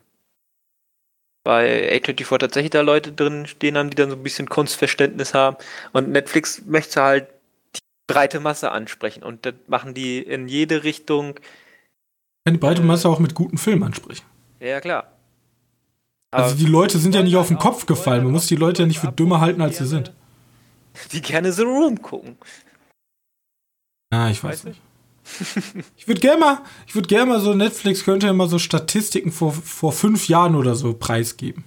bei A24 tatsächlich da Leute drin stehen haben, die dann so ein bisschen Kunstverständnis haben. Und Netflix möchte halt die breite Masse ansprechen. Und das machen die in jede Richtung. kann die breite Masse auch mit guten Filmen ansprechen. Ja, klar. Also die Leute sind ja nicht auf den Kopf gefallen. Man muss die Leute ja nicht für dümmer halten, als sie sind. Die gerne The Room gucken. Ah, ich weiß Weißt du? nicht. *laughs* Ich würde gerne mal, ich würde gerne mal so Netflix könnte ja mal so Statistiken vor, vor fünf Jahren oder so preisgeben.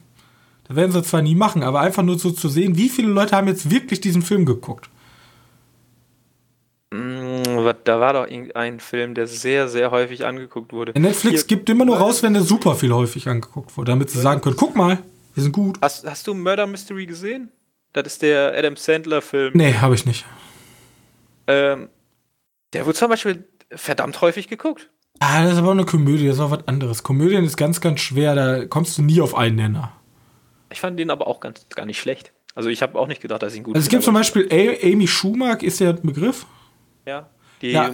Da werden sie zwar nie machen, aber einfach nur so zu sehen, wie viele Leute haben jetzt wirklich diesen Film geguckt. Mm, Da war doch irgendein Film, der sehr, sehr häufig angeguckt wurde. Netflix Hier- gibt immer nur raus, wenn der super viel häufig angeguckt wurde, damit sie sagen können, guck mal, wir sind gut. Hast, hast du Murder Mystery gesehen? Das ist der Adam Sandler-Film. Nee, habe ich nicht. Ähm, der wurde zum Beispiel verdammt häufig geguckt. Ah, das ist aber auch eine Komödie, das ist auch was anderes. Komödien ist ganz, ganz schwer, da kommst du nie auf einen Nenner. Ich fand den aber auch ganz, gar nicht schlecht. Also ich habe auch nicht gedacht, dass ich ihn gut Also es gibt zum Beispiel A Amy Schumacher, ist der ein Begriff? Ja, Ja,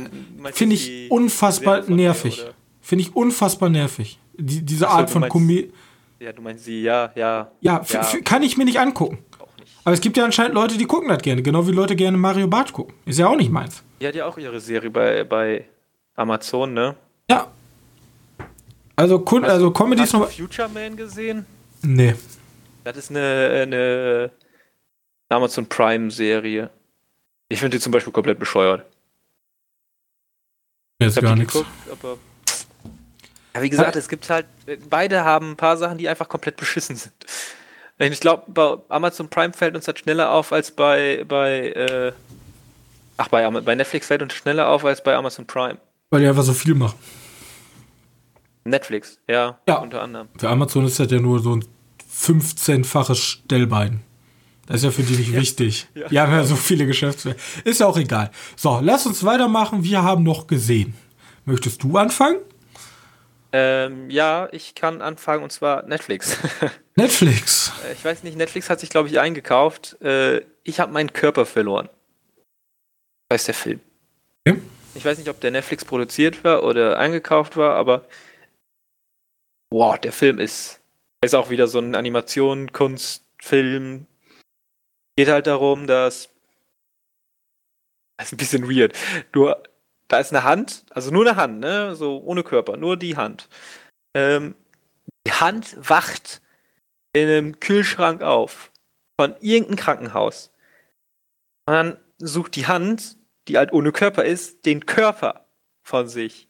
Finde ich unfassbar Serie nervig. Finde ich unfassbar nervig. Die, diese Art von Komödie. Ja, du meinst sie, ja, ja. Ja, f- kann ich mir nicht angucken. auch nicht. Aber es gibt ja anscheinend Leute, die gucken das gerne. Genau wie Leute gerne Mario Bart gucken. Ist ja auch nicht meins. Die hat ja auch ihre Serie bei, bei Amazon, ne? Ja. Also, Kun also Comedy ist Hast noch. du Future Man gesehen? Nee. Das ist eine, eine Amazon Prime-Serie. Ich finde die zum Beispiel komplett bescheuert. Habe gar nichts. geguckt, aber. Ja, wie gesagt, es gibt halt. Beide haben ein paar Sachen, die einfach komplett beschissen sind. Ich glaube, bei Amazon Prime fällt uns das schneller auf als bei. bei äh, ach, bei, bei Netflix fällt uns schneller auf als bei Amazon Prime. Weil die einfach so viel machen. Netflix, ja, Ja. unter anderem. Für Amazon ist das ja nur so ein 15-faches Stellbein. Das ist ja für die nicht wichtig. *laughs* Ja. Die haben ja so viele Geschäftsfelder. Ist ja auch egal. So, lass uns weitermachen. Wir haben noch gesehen. Möchtest du anfangen? Ähm, ja, ich kann anfangen und zwar Netflix. Netflix. *laughs* ich weiß nicht, Netflix hat sich, glaube ich, eingekauft. Äh, ich habe meinen Körper verloren. Ist der Film. Okay. Ich weiß nicht, ob der Netflix produziert war oder eingekauft war, aber wow, der Film ist, ist auch wieder so ein Animation, Kunstfilm. Geht halt darum, dass das ist ein bisschen weird. Du, da ist eine Hand, also nur eine Hand, ne, so ohne Körper, nur die Hand. Ähm, die Hand wacht in einem Kühlschrank auf von irgendeinem Krankenhaus. Und dann sucht die Hand, die halt ohne Körper ist, den Körper von sich.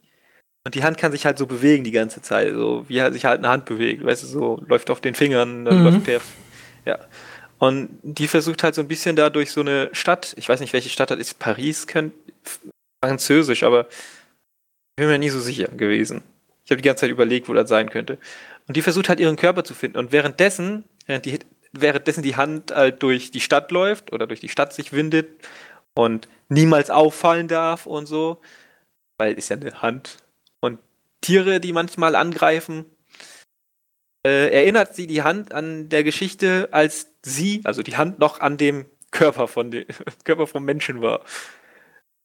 Und die Hand kann sich halt so bewegen die ganze Zeit, so wie sich halt eine Hand bewegt, weißt du, so läuft auf den Fingern, dann Mhm. läuft der, ja. Und die versucht halt so ein bisschen da durch so eine Stadt, ich weiß nicht, welche Stadt das ist, Paris, könnt, französisch, aber ich bin mir nie so sicher gewesen. Ich habe die ganze Zeit überlegt, wo das sein könnte. Und die versucht halt ihren Körper zu finden. Und währenddessen, während die währenddessen die Hand halt durch die Stadt läuft oder durch die Stadt sich windet und niemals auffallen darf und so, weil ist ja eine Hand. Und Tiere, die manchmal angreifen, äh, erinnert sie die Hand an der Geschichte, als sie, also die Hand noch an dem Körper von dem *laughs* Körper vom Menschen war.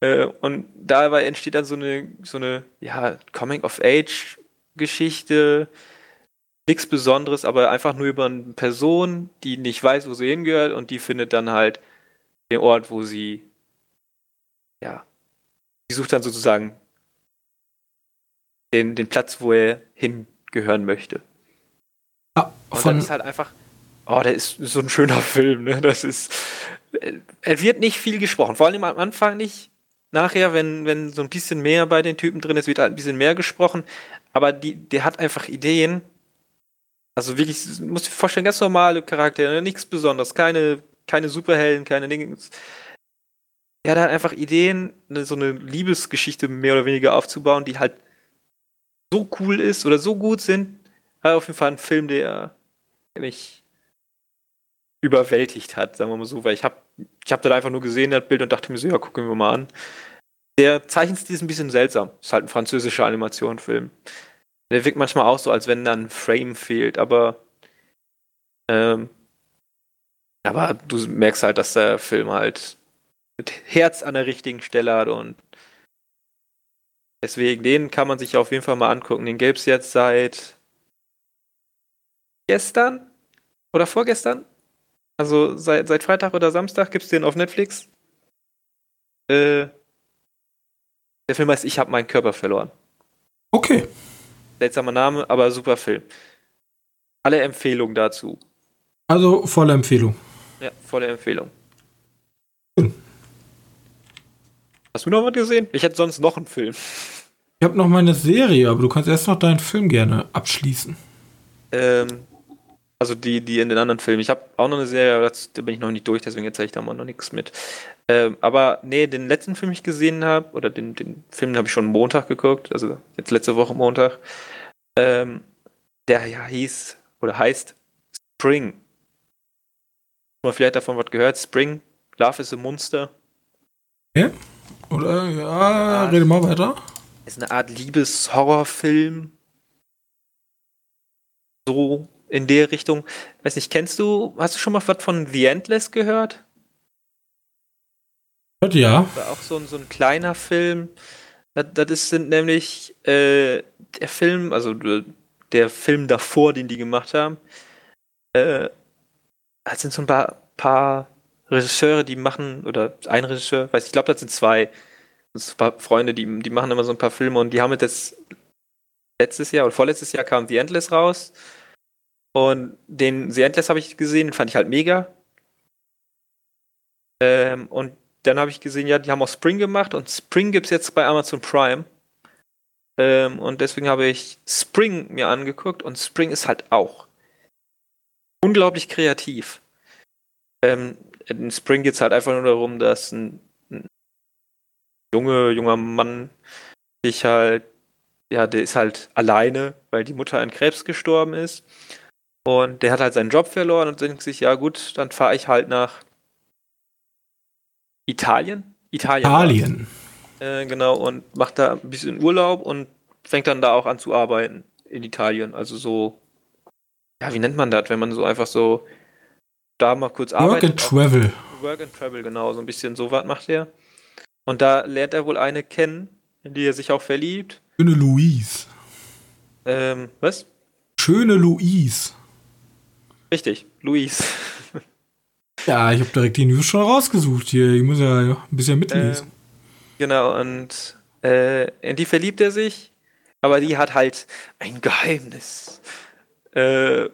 Äh, und dabei entsteht dann so eine, so eine, ja, Coming-of-Age-Geschichte. Nichts Besonderes, aber einfach nur über eine Person, die nicht weiß, wo sie hingehört und die findet dann halt den Ort, wo sie, ja, die sucht dann sozusagen den, den Platz, wo er hingehören möchte. Ja, und dann ist halt einfach, oh, der ist so ein schöner *laughs* Film, ne? Das ist, er wird nicht viel gesprochen, vor allem am Anfang nicht. Nachher, wenn, wenn so ein bisschen mehr bei den Typen drin ist, wird halt ein bisschen mehr gesprochen. Aber die, der hat einfach Ideen. Also wirklich, muss ich vorstellen, ganz normale Charaktere, ne? nichts Besonderes, keine, keine Superhelden, keine Dinge. Er hat halt einfach Ideen, ne, so eine Liebesgeschichte mehr oder weniger aufzubauen, die halt so cool ist oder so gut sind. Aber auf jeden Fall ein Film, der mich überwältigt hat, sagen wir mal so, weil ich habe ich hab dann einfach nur gesehen, das Bild und dachte mir so, ja, gucken wir mal an. Der Zeichenstil ist ein bisschen seltsam. Ist halt ein französischer Animationsfilm. Der wirkt manchmal auch so, als wenn da ein Frame fehlt, aber ähm, aber du merkst halt, dass der Film halt mit Herz an der richtigen Stelle hat und deswegen, den kann man sich auf jeden Fall mal angucken. Den gäbe es jetzt seit gestern oder vorgestern. Also seit, seit Freitag oder Samstag gibt es den auf Netflix. Äh, der Film heißt Ich habe meinen Körper verloren. Okay. Seltsamer Name, aber super Film. Alle Empfehlungen dazu. Also volle Empfehlung. Ja, volle Empfehlung. Hast du noch was gesehen? Ich hätte sonst noch einen Film. Ich habe noch meine Serie, aber du kannst erst noch deinen Film gerne abschließen. Ähm, also die, die in den anderen Filmen. Ich habe auch noch eine Serie, aber das, da bin ich noch nicht durch, deswegen erzähle ich da mal noch nichts mit. Ähm, aber nee, den letzten Film, den ich gesehen habe, oder den, den Film habe ich schon Montag geguckt, also jetzt letzte Woche Montag. Ähm, der ja hieß oder heißt Spring. Mal vielleicht davon was gehört. Spring, Love is a Monster. Ja? Oder ja, rede mal weiter. Ist eine Art Liebes-Horrorfilm. So in der Richtung. Weiß nicht, kennst du, hast du schon mal was von The Endless gehört? Ja. War auch so ein, so ein kleiner Film. Das, das ist, sind nämlich äh, der Film, also der Film davor, den die gemacht haben. Äh, das sind so ein paar, paar Regisseure, die machen, oder ein Regisseur, weiß ich glaube, das sind zwei. Das ein paar Freunde, die, die machen immer so ein paar Filme und die haben jetzt letztes Jahr oder vorletztes Jahr kam The Endless raus. Und den The Endless habe ich gesehen, den fand ich halt mega. Ähm, und dann habe ich gesehen, ja, die haben auch Spring gemacht und Spring gibt es jetzt bei Amazon Prime. Ähm, und deswegen habe ich Spring mir angeguckt und Spring ist halt auch unglaublich kreativ. Ähm, in Spring geht es halt einfach nur darum, dass ein, ein junge, junger Mann sich halt, ja, der ist halt alleine, weil die Mutter an Krebs gestorben ist. Und der hat halt seinen Job verloren und denkt sich, ja gut, dann fahre ich halt nach Italien. Italien. Italien. Äh, genau, und macht da ein bisschen Urlaub und fängt dann da auch an zu arbeiten in Italien. Also so, ja, wie nennt man das, wenn man so einfach so da mal kurz Work arbeitet. Work and Travel. Work and Travel, genau, so ein bisschen so was macht er. Und da lernt er wohl eine kennen, in die er sich auch verliebt. Schöne Louise. Ähm, was? Schöne Louise. Richtig, Luis. Ja, ich habe direkt die News schon rausgesucht hier. Ich muss ja ein bisschen mitlesen. Äh, genau, und äh, in die verliebt er sich, aber die hat halt ein Geheimnis. Äh,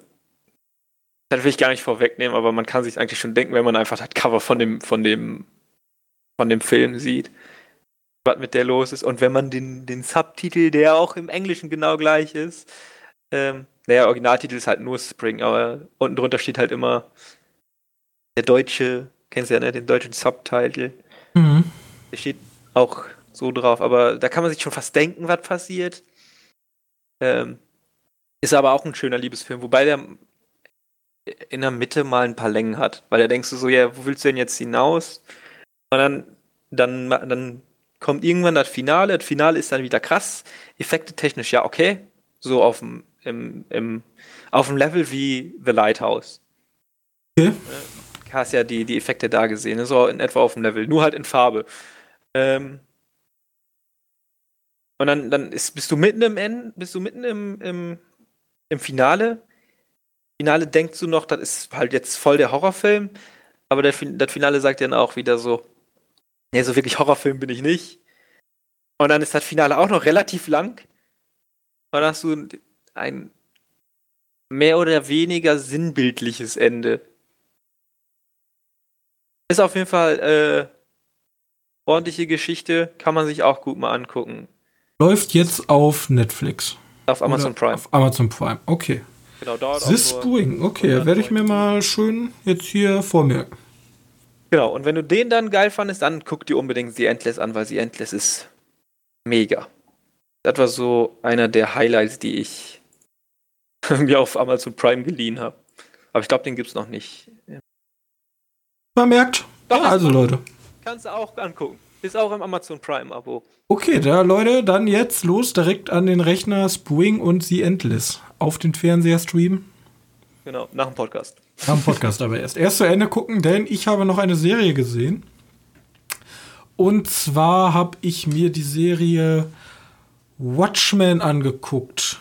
das will ich gar nicht vorwegnehmen, aber man kann sich eigentlich schon denken, wenn man einfach das Cover von dem, von dem, von dem Film sieht, was mit der los ist. Und wenn man den, den Subtitel, der auch im Englischen genau gleich ist, ähm, naja, Originaltitel ist halt nur Spring, aber unten drunter steht halt immer der deutsche, kennst du ja, ne, den deutschen Subtitle. Mhm. Der steht auch so drauf, aber da kann man sich schon fast denken, was passiert. Ähm, ist aber auch ein schöner Liebesfilm, wobei der in der Mitte mal ein paar Längen hat. Weil da denkst du so, ja, wo willst du denn jetzt hinaus? Und dann, dann, dann kommt irgendwann das Finale. Das Finale ist dann wieder krass. Effekte technisch, ja, okay. So auf dem, im, im, auf dem Level wie The Lighthouse. Okay. Äh, hast ja die, die Effekte da gesehen. So in etwa auf dem Level. Nur halt in Farbe. Ähm, und dann, dann ist, bist du mitten im End, bist du mitten im, im, im Finale. Finale denkst du noch, das ist halt jetzt voll der Horrorfilm. Aber der, das Finale sagt dann auch wieder so, nee, so wirklich Horrorfilm bin ich nicht. Und dann ist das Finale auch noch relativ lang. Und dann hast du ein mehr oder weniger sinnbildliches Ende. Ist auf jeden Fall äh, ordentliche Geschichte, kann man sich auch gut mal angucken. Läuft jetzt auf Netflix. Auf Amazon Oder Prime. Auf Amazon Prime, okay. Genau, dauert This Spring, okay, werde ich mir mal schön jetzt hier vormerken. Genau, und wenn du den dann geil fandest, dann guck dir unbedingt The Endless an, weil The Endless ist mega. Das war so einer der Highlights, die ich *laughs* mir auf Amazon Prime geliehen habe. Aber ich glaube, den gibt es noch nicht. Vermerkt. Ja, also Leute. Kannst du auch angucken. Ist auch im Amazon Prime-Abo. Okay, da Leute, dann jetzt los direkt an den Rechner Spring und The Endless. Auf den Fernseher streamen. Genau, nach dem Podcast. Nach dem Podcast aber erst. Erst zu Ende gucken, denn ich habe noch eine Serie gesehen. Und zwar habe ich mir die Serie Watchmen angeguckt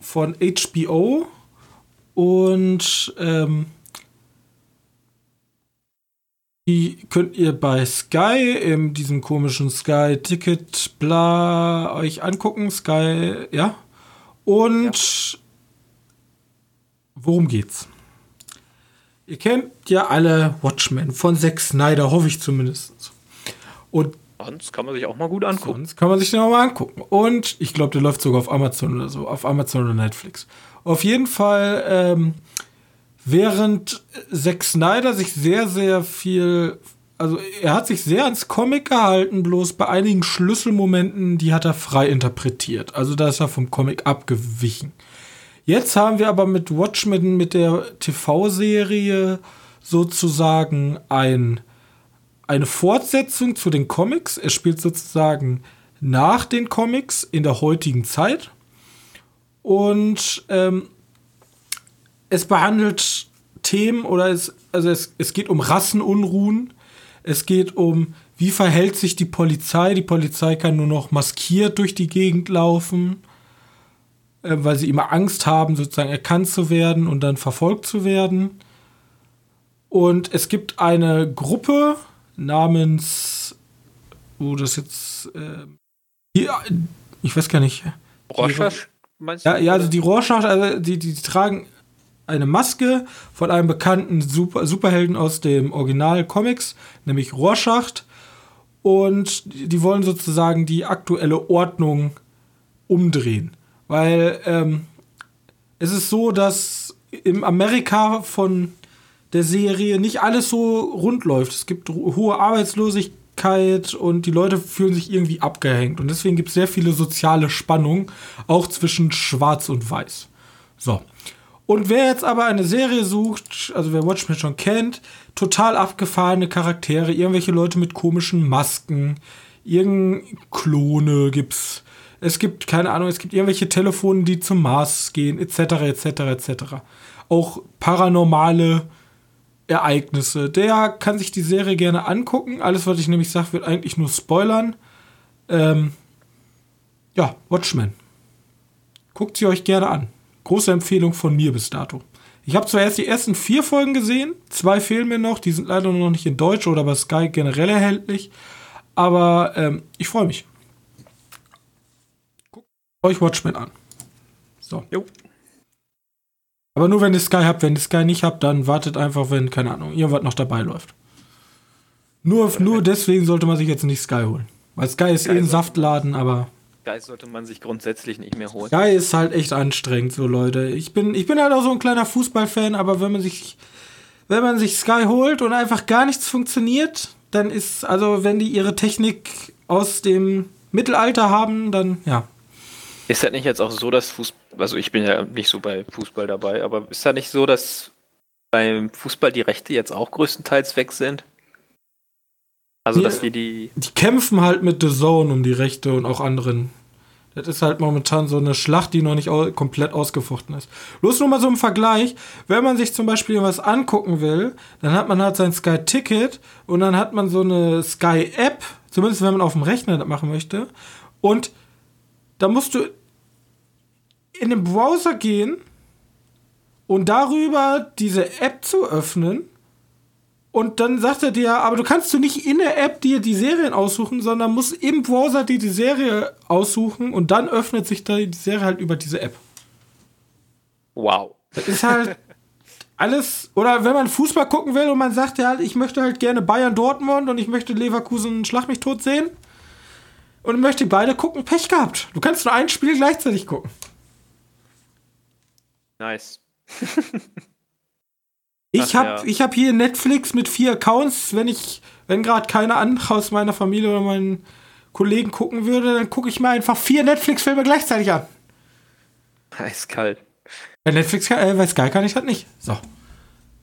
von HBO. Und ähm, die könnt ihr bei Sky, in diesem komischen Sky-Ticket, bla, euch angucken. Sky, ja. Und ja. Worum geht's? Ihr kennt ja alle Watchmen von Zack Snyder, hoffe ich zumindest. Und sonst kann man sich auch mal gut angucken. Sonst kann man sich den auch mal angucken. Und ich glaube, der läuft sogar auf Amazon oder so, auf Amazon oder Netflix. Auf jeden Fall ähm, Während Zack Snyder sich sehr, sehr viel, also er hat sich sehr ans Comic gehalten, bloß bei einigen Schlüsselmomenten, die hat er frei interpretiert. Also da ist er vom Comic abgewichen. Jetzt haben wir aber mit Watchmen, mit der TV-Serie sozusagen ein, eine Fortsetzung zu den Comics. Er spielt sozusagen nach den Comics in der heutigen Zeit. Und ähm, es behandelt Themen oder es, also es, es geht um Rassenunruhen. Es geht um, wie verhält sich die Polizei. Die Polizei kann nur noch maskiert durch die Gegend laufen, äh, weil sie immer Angst haben, sozusagen erkannt zu werden und dann verfolgt zu werden. Und es gibt eine Gruppe namens, oh, das jetzt, äh, hier, ich weiß gar nicht. Rorschach? Meinst du? Ja, ja, also die Rorschach, also die, die, die tragen eine Maske von einem bekannten Super Superhelden aus dem Original Comics, nämlich Rorschach. Und die wollen sozusagen die aktuelle Ordnung umdrehen. Weil ähm, es ist so, dass im Amerika von der Serie nicht alles so rund läuft. Es gibt hohe Arbeitslosigkeit und die Leute fühlen sich irgendwie abgehängt. Und deswegen gibt es sehr viele soziale Spannungen, auch zwischen Schwarz und Weiß. So. Und wer jetzt aber eine Serie sucht, also wer Watchmen schon kennt, total abgefahrene Charaktere, irgendwelche Leute mit komischen Masken, irgendein Klone gibt's. Es gibt, keine Ahnung, es gibt irgendwelche Telefone, die zum Mars gehen, etc., etc., etc. Auch paranormale Ereignisse. Der kann sich die Serie gerne angucken. Alles, was ich nämlich sage, wird eigentlich nur spoilern. Ähm, ja, Watchmen. Guckt sie euch gerne an. Große Empfehlung von mir bis dato. Ich habe zwar erst die ersten vier Folgen gesehen, zwei fehlen mir noch, die sind leider noch nicht in Deutsch oder bei Sky generell erhältlich, aber ähm, ich freue mich. Euch Watchmen an. So. Jo. Aber nur wenn ihr Sky habt, wenn ihr Sky nicht habt, dann wartet einfach, wenn, keine Ahnung, irgendwas noch dabei läuft. Nur, nur deswegen sollte man sich jetzt nicht Sky holen. Weil Sky ist Sky eh ein Saftladen, aber Sky sollte man sich grundsätzlich nicht mehr holen. Sky ist halt echt anstrengend, so Leute. Ich bin, ich bin halt auch so ein kleiner Fußballfan, aber wenn man sich, wenn man sich Sky holt und einfach gar nichts funktioniert, dann ist, also wenn die ihre Technik aus dem Mittelalter haben, dann ja. Ist das nicht jetzt auch so, dass Fußball, also ich bin ja nicht so bei Fußball dabei, aber ist das nicht so, dass beim Fußball die Rechte jetzt auch größtenteils weg sind? Also, Ja. dass wir die. Die kämpfen halt mit The Zone um die Rechte und auch anderen. Das ist halt momentan so eine Schlacht, die noch nicht au komplett ausgefochten ist. Bloß nur mal so im Vergleich, wenn man sich zum Beispiel was angucken will, dann hat man halt sein Sky-Ticket und dann hat man so eine Sky-App, zumindest wenn man auf dem Rechner das machen möchte. Und da musst du in den Browser gehen und darüber diese App zu öffnen. Und dann sagt er dir, aber du kannst du nicht in der App dir die Serien aussuchen, sondern musst im Browser dir die Serie aussuchen und dann öffnet sich da die Serie halt über diese App. Wow. Das ist halt *laughs* alles, oder wenn man Fußball gucken will und man sagt ja, ich möchte halt gerne Bayern Dortmund und ich möchte Leverkusen Schlag mich tot sehen und möchte beide gucken, Pech gehabt. Du kannst nur ein Spiel gleichzeitig gucken. Nice. *laughs* Ich habe ja. ich hab hier Netflix mit vier Accounts. Wenn ich, wenn gerade keine andere aus meiner Familie oder meinen Kollegen gucken würde, dann gucke ich mir einfach vier Netflix-Filme gleichzeitig an. Eiskalt. Bei Netflix, äh, bei Sky kann ich das nicht. So,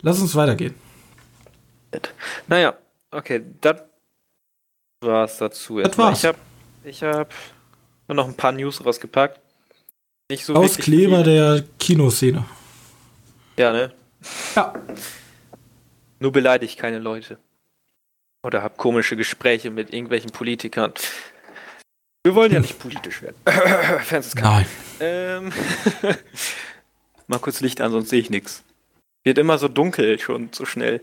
lass uns weitergehen. Naja, okay, das war's dazu. Das war's. Ich habe ich hab nur noch ein paar News rausgepackt. Nicht so Aus wirklich Kleber viel. der Kinoszene. Ja, ne? Ja, Nur beleidigt keine Leute. Oder hab komische Gespräche mit irgendwelchen Politikern. Wir wollen ja nicht politisch werden. *clears throat* Fans nein. Ähm, *laughs* mal kurz Licht an, sonst sehe ich nichts. Wird immer so dunkel schon so schnell.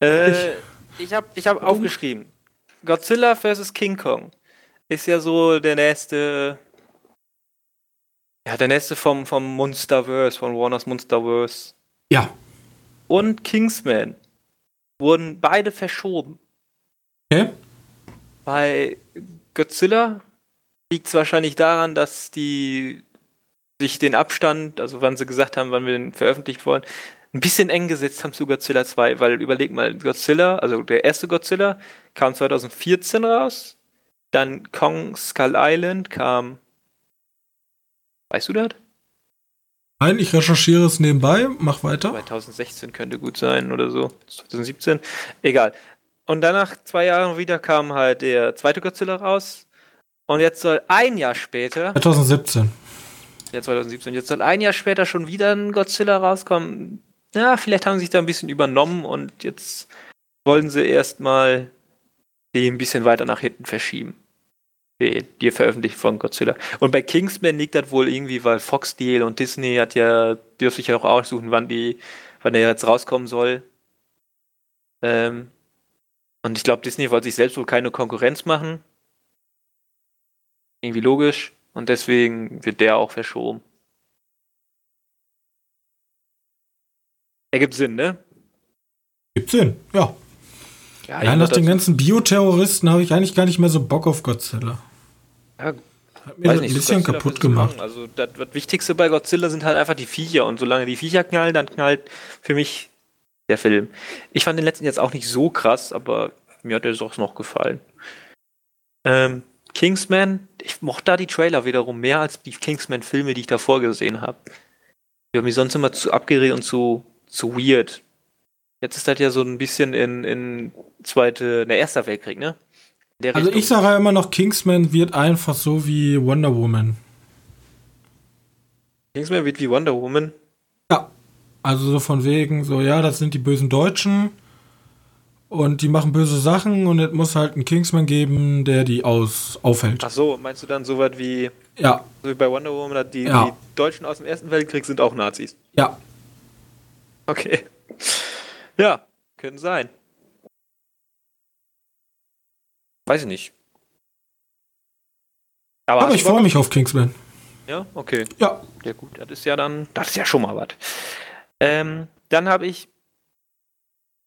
Äh, ich habe ich hab aufgeschrieben. Godzilla vs. King Kong ist ja so der nächste. Ja, der nächste vom, vom Monsterverse, von Warner's Monsterverse. Ja, Und Kingsman wurden beide verschoben. okay. Bei Godzilla liegt es wahrscheinlich daran, dass die sich den Abstand, also wann sie gesagt haben, wann wir den veröffentlicht wollen, ein bisschen eng gesetzt haben zu Godzilla 2, weil überleg mal, Godzilla, also der erste Godzilla kam 2014 raus, dann Kong Skull Island kam, weißt du das? Nein, ich recherchiere es nebenbei. Mach weiter. 2016 könnte gut sein oder so. 2017. Egal. Und danach, zwei Jahre wieder, kam halt der zweite Godzilla raus. Und jetzt soll ein Jahr später, 2017. ja 2017, jetzt soll ein Jahr später schon wieder ein Godzilla rauskommen. Ja, vielleicht haben sie sich da ein bisschen übernommen und jetzt wollen sie erstmal die ein bisschen weiter nach hinten verschieben. Die, die Veröffentlichung von Godzilla. Und bei Kingsman liegt das wohl irgendwie, weil Fox Deal und Disney hat ja, dürfte sich ja auch aussuchen, wann die, wann der jetzt rauskommen soll. Ähm, und ich glaube, Disney wollte sich selbst wohl keine Konkurrenz machen. Irgendwie logisch. Und deswegen wird der auch verschoben. Ergibt Sinn, ne? Gibt Sinn, ja. Ja, Ja, nach den ganzen Bioterroristen habe ich eigentlich gar nicht mehr so Bock auf Godzilla. Ja, Hat mir ein bisschen Godzilla kaputt gemacht. Also das, das Wichtigste bei Godzilla sind halt einfach die Viecher und solange die Viecher knallen, dann knallt für mich der Film. Ich fand den letzten jetzt auch nicht so krass, aber mir hat der doch noch gefallen. Ähm, Kingsman, ich mochte da die Trailer wiederum mehr als die Kingsman-Filme, die ich davor gesehen habe. Die haben mich sonst immer zu abgeregt und zu, zu weird. Jetzt ist das ja so ein bisschen in, in zweite, der Erster Weltkrieg, ne? Der Also Richtung. ich sage ja immer noch, Kingsman wird einfach so wie Wonder Woman. Kingsman wird wie Wonder Woman. Ja. Also so von wegen, so ja, das sind die bösen Deutschen und die machen böse Sachen und es muss halt einen Kingsman geben, der die aus aufhält. Ach so, meinst du dann so was wie, Ja, so wie bei Wonder Woman, die, Ja. die Deutschen aus dem Ersten Weltkrieg sind auch Nazis? ja. Okay. Ja, können sein. Weiß ich nicht. Aber, Aber ich freue mich auf Kingsman. Ja, okay. Ja. Ja gut, das ist ja dann, das ist ja schon mal was. Ähm, dann habe ich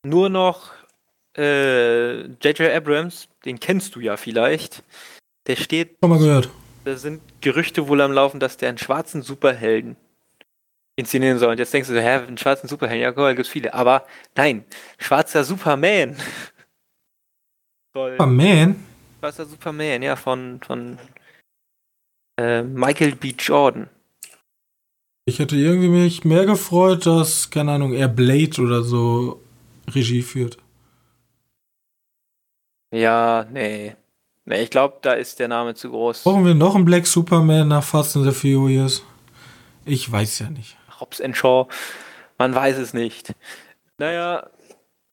nur noch äh, J.J. Abrams, den kennst du ja vielleicht. Der steht Schon mal gehört. da sind Gerüchte wohl am Laufen, dass der einen schwarzen Superhelden inszenieren soll. Und jetzt denkst du, so, hä, einen schwarzen Superhelden, ja, cool, gibt's viele. Aber nein, schwarzer Superman. Soll, Ah, man. schwarzer Superman, ja, von, von äh, Michael B. Jordan. Ich hätte irgendwie mich mehr gefreut, dass, keine Ahnung, er Blade oder so Regie führt. Ja, nee. Nee, ich glaube, da ist der Name zu groß. Brauchen wir noch einen Black Superman nach Fast and the Furious? Ich weiß ja nicht. Hobbs and Shaw, man weiß es nicht. Naja,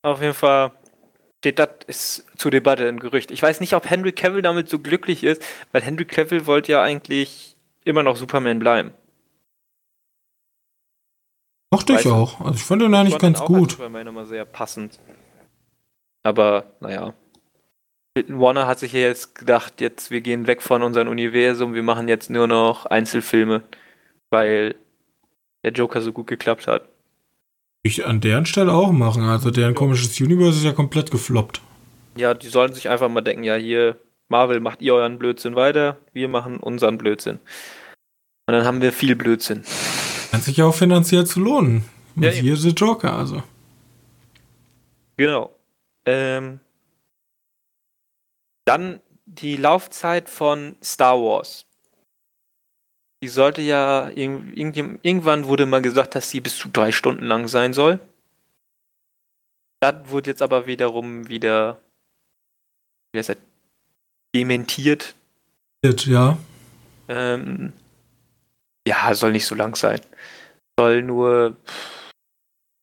auf jeden Fall steht das ist zur Debatte ein Gerücht. Ich weiß nicht, ob Henry Cavill damit so glücklich ist, weil Henry Cavill wollte ja eigentlich immer noch Superman bleiben. Mochte ich auch. Also ich fand ihn eigentlich ganz gut. Superman immer sehr passend. Aber, naja. Warner hat sich ja jetzt gedacht, jetzt wir gehen weg von unserem Universum, wir machen jetzt nur noch Einzelfilme, weil der Joker so gut geklappt hat. Ich an deren Stelle auch machen. Also deren komisches Universe ist ja komplett gefloppt. Ja, die sollen sich einfach mal denken, ja, hier, Marvel macht ihr euren Blödsinn weiter, wir machen unseren Blödsinn. Und dann haben wir viel Blödsinn. Kann sich ja auch finanziell zu lohnen. Ja, Ja, hier ist der Joker, also. Genau. Ähm, dann die Laufzeit von Star Wars. Die sollte ja, irg- irgend- irgendwann wurde mal gesagt, dass sie bis zu drei Stunden lang sein soll. Das wurde jetzt aber wiederum wieder, wie heißt das, dementiert. Ja. Ähm, ja, soll nicht so lang sein. Soll nur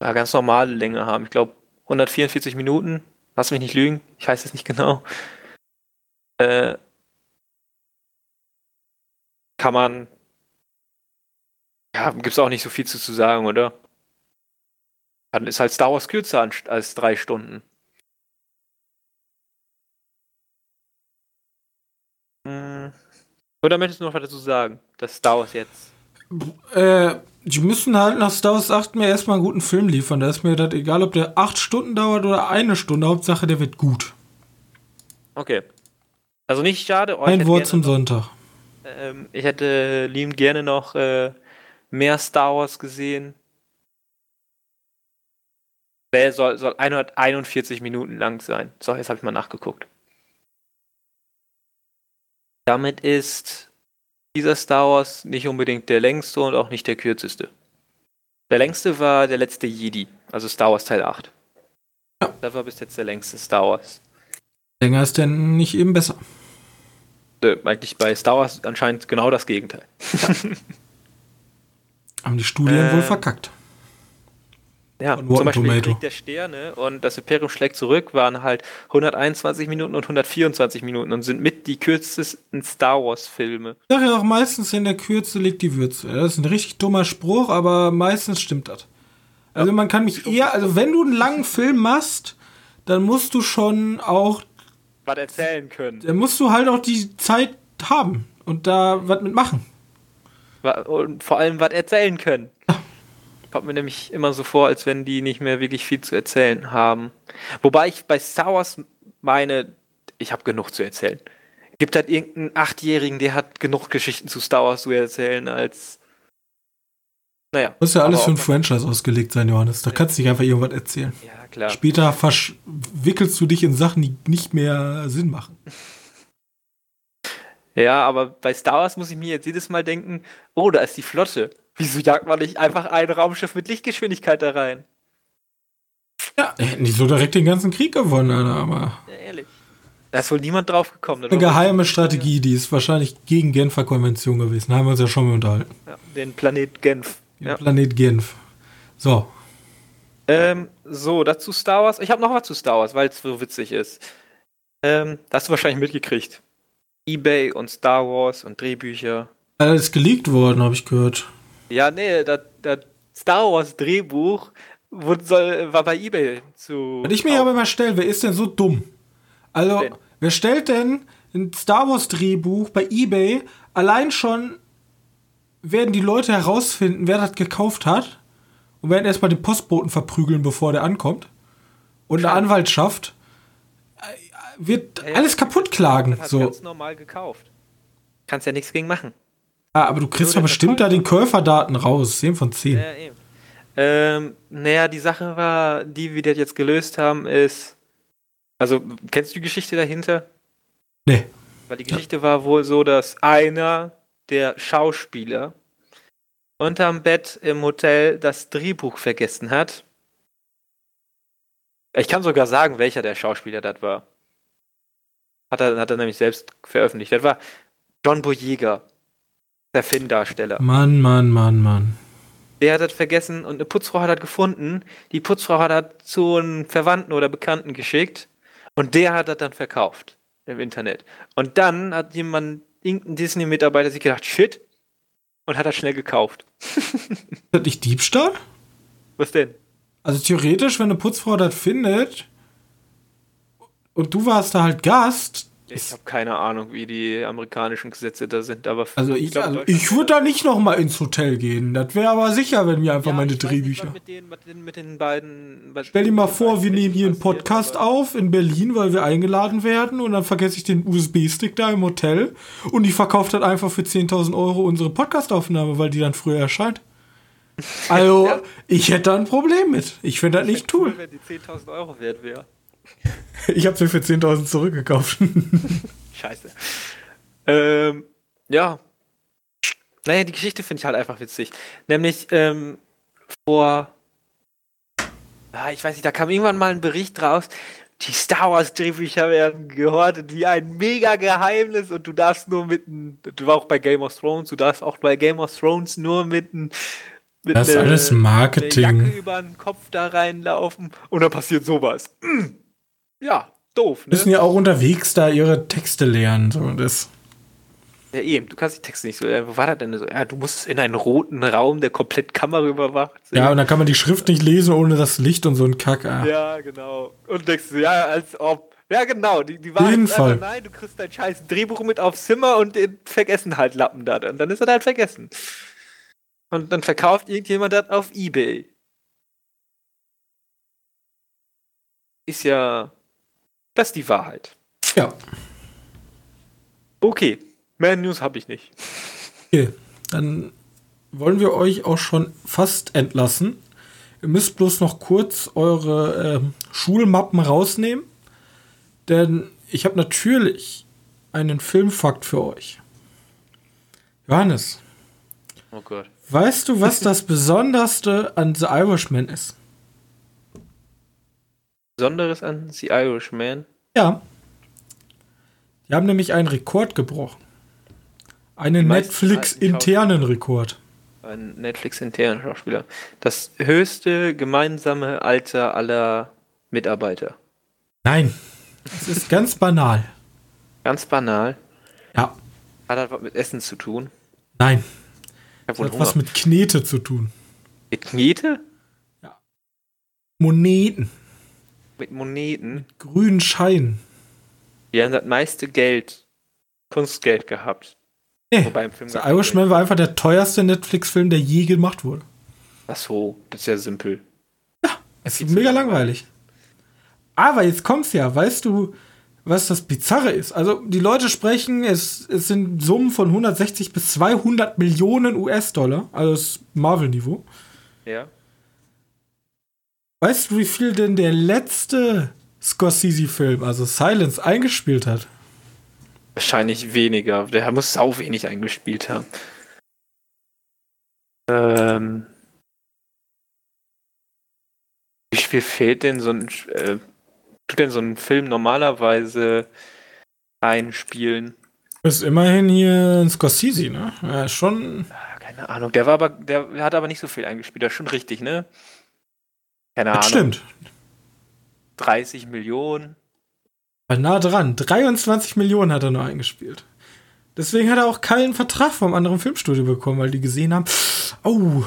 ja, ganz normale Länge haben. Ich glaube 144 Minuten. Lass mich nicht lügen. Ich weiß es nicht genau. Äh, kann man. Ja, gibt's auch nicht so viel zu, zu sagen, oder? Dann ist halt Star Wars kürzer an- als drei Stunden. Hm. Oder möchtest du noch was dazu sagen? Das Star Wars jetzt. Äh, die müssen halt nach Star Wars 8 mir erstmal einen guten Film liefern. Da ist mir das egal, ob der 8 Stunden dauert oder eine Stunde. Hauptsache, der wird gut. Okay. Also nicht schade. Oh, Ein Wort zum noch- Sonntag. Ähm, ich hätte liebend gerne noch äh, mehr Star Wars gesehen. Der soll, soll 141 Minuten lang sein. So, jetzt habe ich mal nachgeguckt. Damit ist dieser Star Wars nicht unbedingt der längste und auch nicht der kürzeste. Der längste war der letzte Jedi, also Star Wars Teil 8. Ja. Das war bis jetzt der längste Star Wars. Länger ist denn nicht eben besser. Äh, eigentlich bei Star Wars anscheinend genau das Gegenteil. *laughs* Haben die Studien Äh, wohl verkackt. Ja, Von zum Beispiel Tomato. Krieg der Sterne und das Imperium schlägt zurück waren halt 121 Minuten und 124 Minuten und sind mit die kürzesten Star Wars Filme. Ich sag ja auch meistens, in der Kürze liegt die Würze. Das ist ein richtig dummer Spruch, aber meistens stimmt das. Also man kann mich eher, also wenn du einen langen Film machst, dann musst du schon auch, Was erzählen können. dann musst du halt auch die Zeit haben und da was mitmachen. Und vor allem was erzählen können. *laughs* Kommt mir nämlich immer so vor, als wenn die nicht mehr wirklich viel zu erzählen haben. Wobei ich bei Star Wars meine, ich habe genug zu erzählen. Gibt halt irgendeinen Achtjährigen, der hat genug Geschichten zu Star Wars zu erzählen, als. Naja. Muss ja alles für ein Franchise ausgelegt sein, Johannes. Da kannst du nicht einfach irgendwas erzählen. Ja, klar. Später verwickelst du dich in Sachen, die nicht mehr Sinn machen. *laughs* Ja, aber bei Star Wars muss ich mir jetzt jedes Mal denken, oh, da ist die Flotte. Wieso jagt man nicht einfach ein Raumschiff mit Lichtgeschwindigkeit da rein? Ja, hätten die so direkt den ganzen Krieg gewonnen, Alter, aber. Ja, ehrlich. Da ist wohl niemand drauf gekommen. Eine geheime Strategie, die ist wahrscheinlich gegen Genfer Konvention gewesen. Da haben wir uns ja schon mal unterhalten. Ja, den Planet Genf. Ja. Planet Genf. So, Ähm, so, dazu Star Wars. Ich habe noch was zu Star Wars, weil es so witzig ist. Ähm, das hast du wahrscheinlich mitgekriegt. Ebay und Star Wars und Drehbücher. alles ist geleakt worden, habe ich gehört. Ja, nee, das, das Star Wars Drehbuch wurde, soll, war bei Ebay zu. Was ich mir aber mal stelle, wer ist denn so dumm? Also, Wen? wer stellt denn ein Star Wars Drehbuch bei eBay? Allein schon werden die Leute herausfinden, wer das gekauft hat und werden erstmal den Postboten verprügeln, bevor der ankommt. Und eine Anwaltschaft äh, wird Ja, ja, alles kaputt klagen. Das hat So. ganz normal gekauft. Kannst ja nichts gegen machen. Ah, aber du kriegst der bestimmt da den Käuferdaten raus. 10 von 10. Ja, eben. Ähm, naja, die Sache war, die wir das jetzt gelöst haben, ist. Also, kennst du die Geschichte dahinter? Nee. Weil die Geschichte war wohl so, dass einer der Schauspieler unterm Bett im Hotel das Drehbuch vergessen hat. Ich kann sogar sagen, welcher der Schauspieler das war. Hat er, hat er nämlich selbst veröffentlicht. Das war John Boyega, der Finn-Darsteller. Mann, Mann, Mann, Mann. Der hat das vergessen und eine Putzfrau hat das gefunden. Die Putzfrau hat das zu einem Verwandten oder Bekannten geschickt und der hat das dann verkauft im Internet. Und dann hat jemand, irgendein Disney-Mitarbeiter sich gedacht, shit, und hat das schnell gekauft. *laughs* Ist das nicht Diebstahl? Was denn? Also theoretisch, wenn eine Putzfrau das findet und du warst da halt Gast. Ich habe keine Ahnung, wie die amerikanischen Gesetze da sind, aber also ich, also ich würde da nicht noch mal ins Hotel gehen. Das wäre aber sicher, wenn wir einfach ja, meine Drehbücher. Nicht, mit, den, mit, den, mit den beiden. Stell dir mal vor, wir nehmen hier einen Podcast auf in Berlin, weil wir eingeladen werden und dann vergesse ich den USB-Stick da im Hotel und ich verkaufe dann einfach für 10.000 Euro unsere Podcastaufnahme, weil die dann früher erscheint. *laughs* Also, ja. ich hätte da ein Problem mit. Ich finde das nicht cool. Wenn die 10.000 Euro wert wäre. Ich habe sie für 10.000 zurückgekauft. Scheiße. Ähm, ja. Naja, die Geschichte finde ich halt einfach witzig. Nämlich, ähm, vor. Ah, ich weiß nicht, da kam irgendwann mal ein Bericht raus. Die Star Wars Drehbücher werden gehortet wie ein mega Geheimnis und du darfst nur mit einem, du warst auch bei Game of Thrones, du darfst auch bei Game of Thrones nur mit einem das ist ne, alles Marketing. Jacke über den Kopf da reinlaufen und dann passiert sowas. Ja, doof. Ne? Müssen ja auch unterwegs da ihre Texte lernen. So das. Ja, eben, du kannst die Texte nicht so. Wo war das denn so? Ja, du musst in einen roten Raum, der komplett Kamera überwacht. Ja, und dann kann man die Schrift nicht lesen ohne das Licht und so ein Kack. Ah. Ja, genau. Und denkst du, ja, als ob. Ja, genau. Die, die war Jeden Fall. nein, du kriegst dein scheiß Drehbuch mit aufs Zimmer und den vergessen halt Lappen da. Und dann ist er halt vergessen. Und dann verkauft irgendjemand das auf Ebay. Ist ja. Das ist die Wahrheit. Ja. Okay. Mehr News habe ich nicht. Okay. Dann wollen wir euch auch schon fast entlassen. Ihr müsst bloß noch kurz eure äh, Schulmappen rausnehmen. Denn ich habe natürlich einen Filmfakt für euch. Johannes. Oh Gott. Weißt du, was *laughs* das Besonderste an The Irishman ist? Besonderes an The Irishman? Ja. Die haben nämlich einen Rekord gebrochen. Einen Netflix-internen Rekord. Ein Netflix-internen Schauspieler. Das höchste gemeinsame Alter aller Mitarbeiter. Nein. Es ist ganz banal. Ganz banal? Ja. Hat das was mit Essen zu tun? Nein. Hat was mit Knete zu tun. Mit Knete? Ja. Moneten. Mit Moneten? Mit grünen Scheinen. Die haben das meiste Geld, Kunstgeld gehabt. Nee, Wobei im Film The Irishman war einfach der teuerste Netflix-Film, der je gemacht wurde. Ach so, das ist ja simpel. Ja, es ist mega langweilig. Aber jetzt kommt's ja, weißt du, was das Bizarre ist. Also die Leute sprechen, es, es sind Summen von 160 bis 200 Millionen US-Dollar, also das Marvel-Niveau. Ja. Weißt du, wie viel denn der letzte Scorsese-Film, also Silence, eingespielt hat? Wahrscheinlich weniger. Der muss sau wenig eingespielt haben. Ähm. Wie viel fehlt denn so ein äh, tut denn so ein Film normalerweise einspielen? Ist immerhin hier ein Scorsese, ne? Ja, schon. Ah, keine Ahnung. Der war aber, der hat aber nicht so viel eingespielt. Das ist schon richtig, ne? Keine das Ahnung. Stimmt. 30 Millionen. War nah dran. 23 Millionen hat er nur eingespielt. Deswegen hat er auch keinen Vertrag vom anderen Filmstudio bekommen, weil die gesehen haben, oh,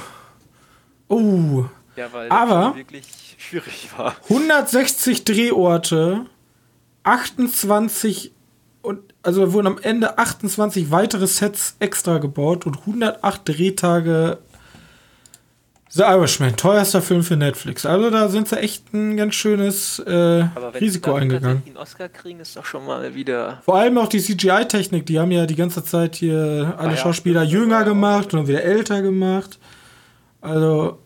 oh. Ja, weil aber wirklich *laughs* schwierig war. 160 Drehorte, 28 und also wurden am Ende 28 weitere Sets extra gebaut und 108 Drehtage The Irishman, teuerster Film für Netflix. Also da sind sie echt ein ganz schönes äh, Risiko eingegangen. Den Oscar kriegen ist doch schon mal wieder. Vor allem auch die CGI-Technik, die haben ja die ganze Zeit hier alle ah, ja, Schauspieler jünger gemacht und wieder älter gemacht. Also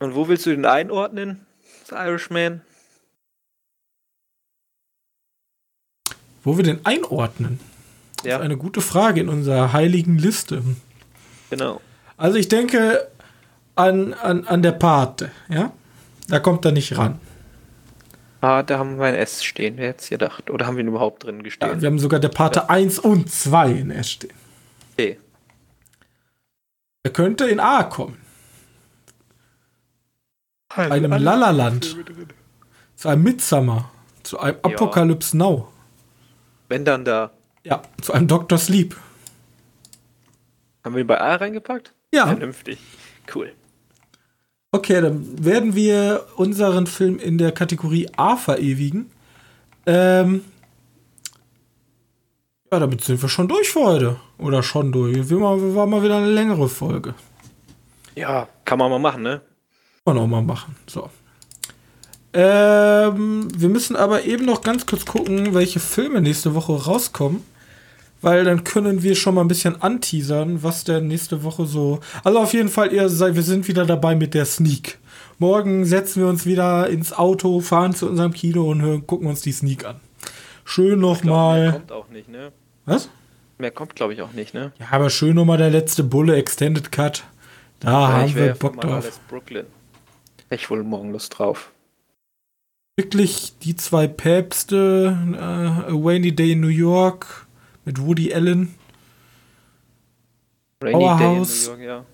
und wo willst du den einordnen, das Irishman? Wo wir den einordnen? Das ja. ist eine gute Frage in unserer heiligen Liste. Genau. Also ich denke an, an, an der Pate, ja? Da kommt er nicht ran. Ah, da haben wir ein S stehen, wer hätte es gedacht? Oder haben wir ihn überhaupt drin Ja, gestehen? wir haben sogar der Pate Ja. 1 und 2 in S stehen. Okay. Er könnte in A kommen. einem Alle Lalaland. Zu einem Midsummer. Zu einem Ja. Apocalypse Now. Wenn dann da. Ja, zu einem Dr. Sleep. Haben wir ihn bei A reingepackt? Ja. Vernünftig. Cool. Okay, dann werden wir unseren Film in der Kategorie A verewigen. Ähm, ja, damit sind wir schon durch für heute. Oder schon durch. Wir war mal wieder eine längere Folge. Ja, kann man mal machen, ne? Kann man auch mal machen. So. Ähm, wir müssen aber eben noch ganz kurz gucken, welche Filme nächste Woche rauskommen. Weil dann können wir schon mal ein bisschen anteasern, was denn nächste Woche so. Also auf jeden Fall, ihr seid, wir sind wieder dabei mit der Sneak. Morgen setzen wir uns wieder ins Auto, fahren zu unserem Kino und hören, gucken uns die Sneak an. Schön glaub, mehr nochmal. kommt auch nicht, ne? Was? Mehr kommt, glaube ich, auch nicht, ne? Ja, aber schön nochmal der letzte Bulle Extended Cut. Da Ja, haben ich wir Bock drauf. Brooklyn. Ich wohl morgen Lust drauf. wirklich die zwei Päpste, äh, A Rainy Day in New York mit Woody Allen. Rainy Powerhouse. York, ja.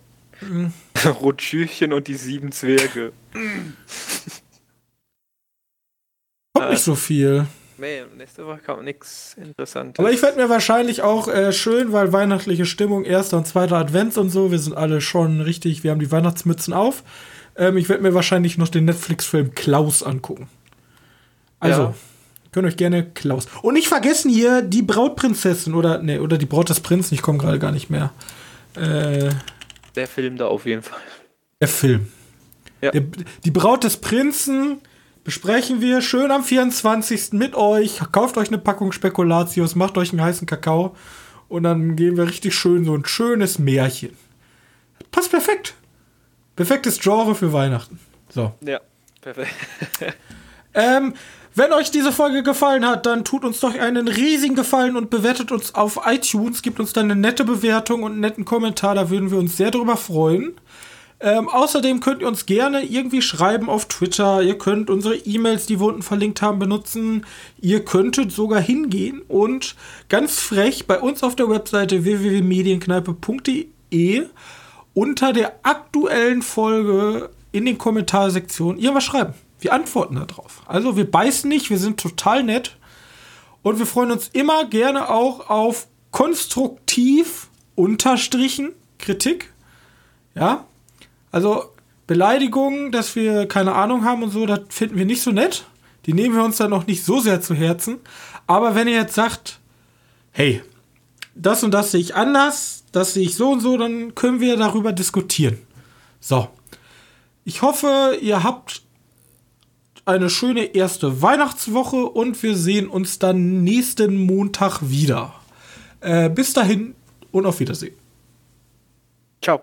Mhm. *laughs* Rotschürchen und die sieben Zwerge. Kommt Äh. nicht so viel. Nee, nächste Woche kommt nichts Interessantes. Aber ich werde mir wahrscheinlich auch äh, schön, weil weihnachtliche Stimmung, erster und zweiter Advents und so, wir sind alle schon richtig, wir haben die Weihnachtsmützen auf. Ähm, ich werde mir wahrscheinlich noch den Netflix-Film Klaus angucken. Also, Ja. Könnt euch gerne Klaus. Und nicht vergessen hier die Brautprinzessin oder, nee, oder die Braut des Prinzen, ich komme gerade gar nicht mehr. Äh, Der Film da auf jeden Fall. Der Film. Ja. Der, die Braut des Prinzen besprechen wir schön am 24. mit euch. Kauft euch eine Packung Spekulatius, macht euch einen heißen Kakao und dann gehen wir richtig schön so ein schönes Märchen. Passt perfekt. Perfektes Genre für Weihnachten. So. Ja, perfekt. *laughs* Ähm, wenn euch diese Folge gefallen hat, dann tut uns doch einen riesigen Gefallen und bewertet uns auf iTunes, gibt uns dann eine nette Bewertung und einen netten Kommentar, da würden wir uns sehr drüber freuen. Ähm, außerdem könnt ihr uns gerne irgendwie schreiben auf Twitter. Ihr könnt unsere E-Mails, die wir unten verlinkt haben, benutzen. Ihr könntet sogar hingehen und ganz frech bei uns auf der Webseite www.medienkneipe.de unter der aktuellen Folge in den Kommentarsektionen irgendwas schreiben. Wir antworten darauf. Also wir beißen nicht, wir sind total nett. Und wir freuen uns immer gerne auch auf konstruktiv unterstrichen Kritik. Ja. Also Beleidigungen, dass wir keine Ahnung haben und so, das finden wir nicht so nett. Die nehmen wir uns dann noch nicht so sehr zu Herzen. Aber wenn ihr jetzt sagt, hey, das und das sehe ich anders, das sehe ich so und so, dann können wir darüber diskutieren. So. Ich hoffe, ihr habt eine schöne erste Weihnachtswoche und wir sehen uns dann nächsten Montag wieder. Äh, bis dahin und auf Wiedersehen. Ciao.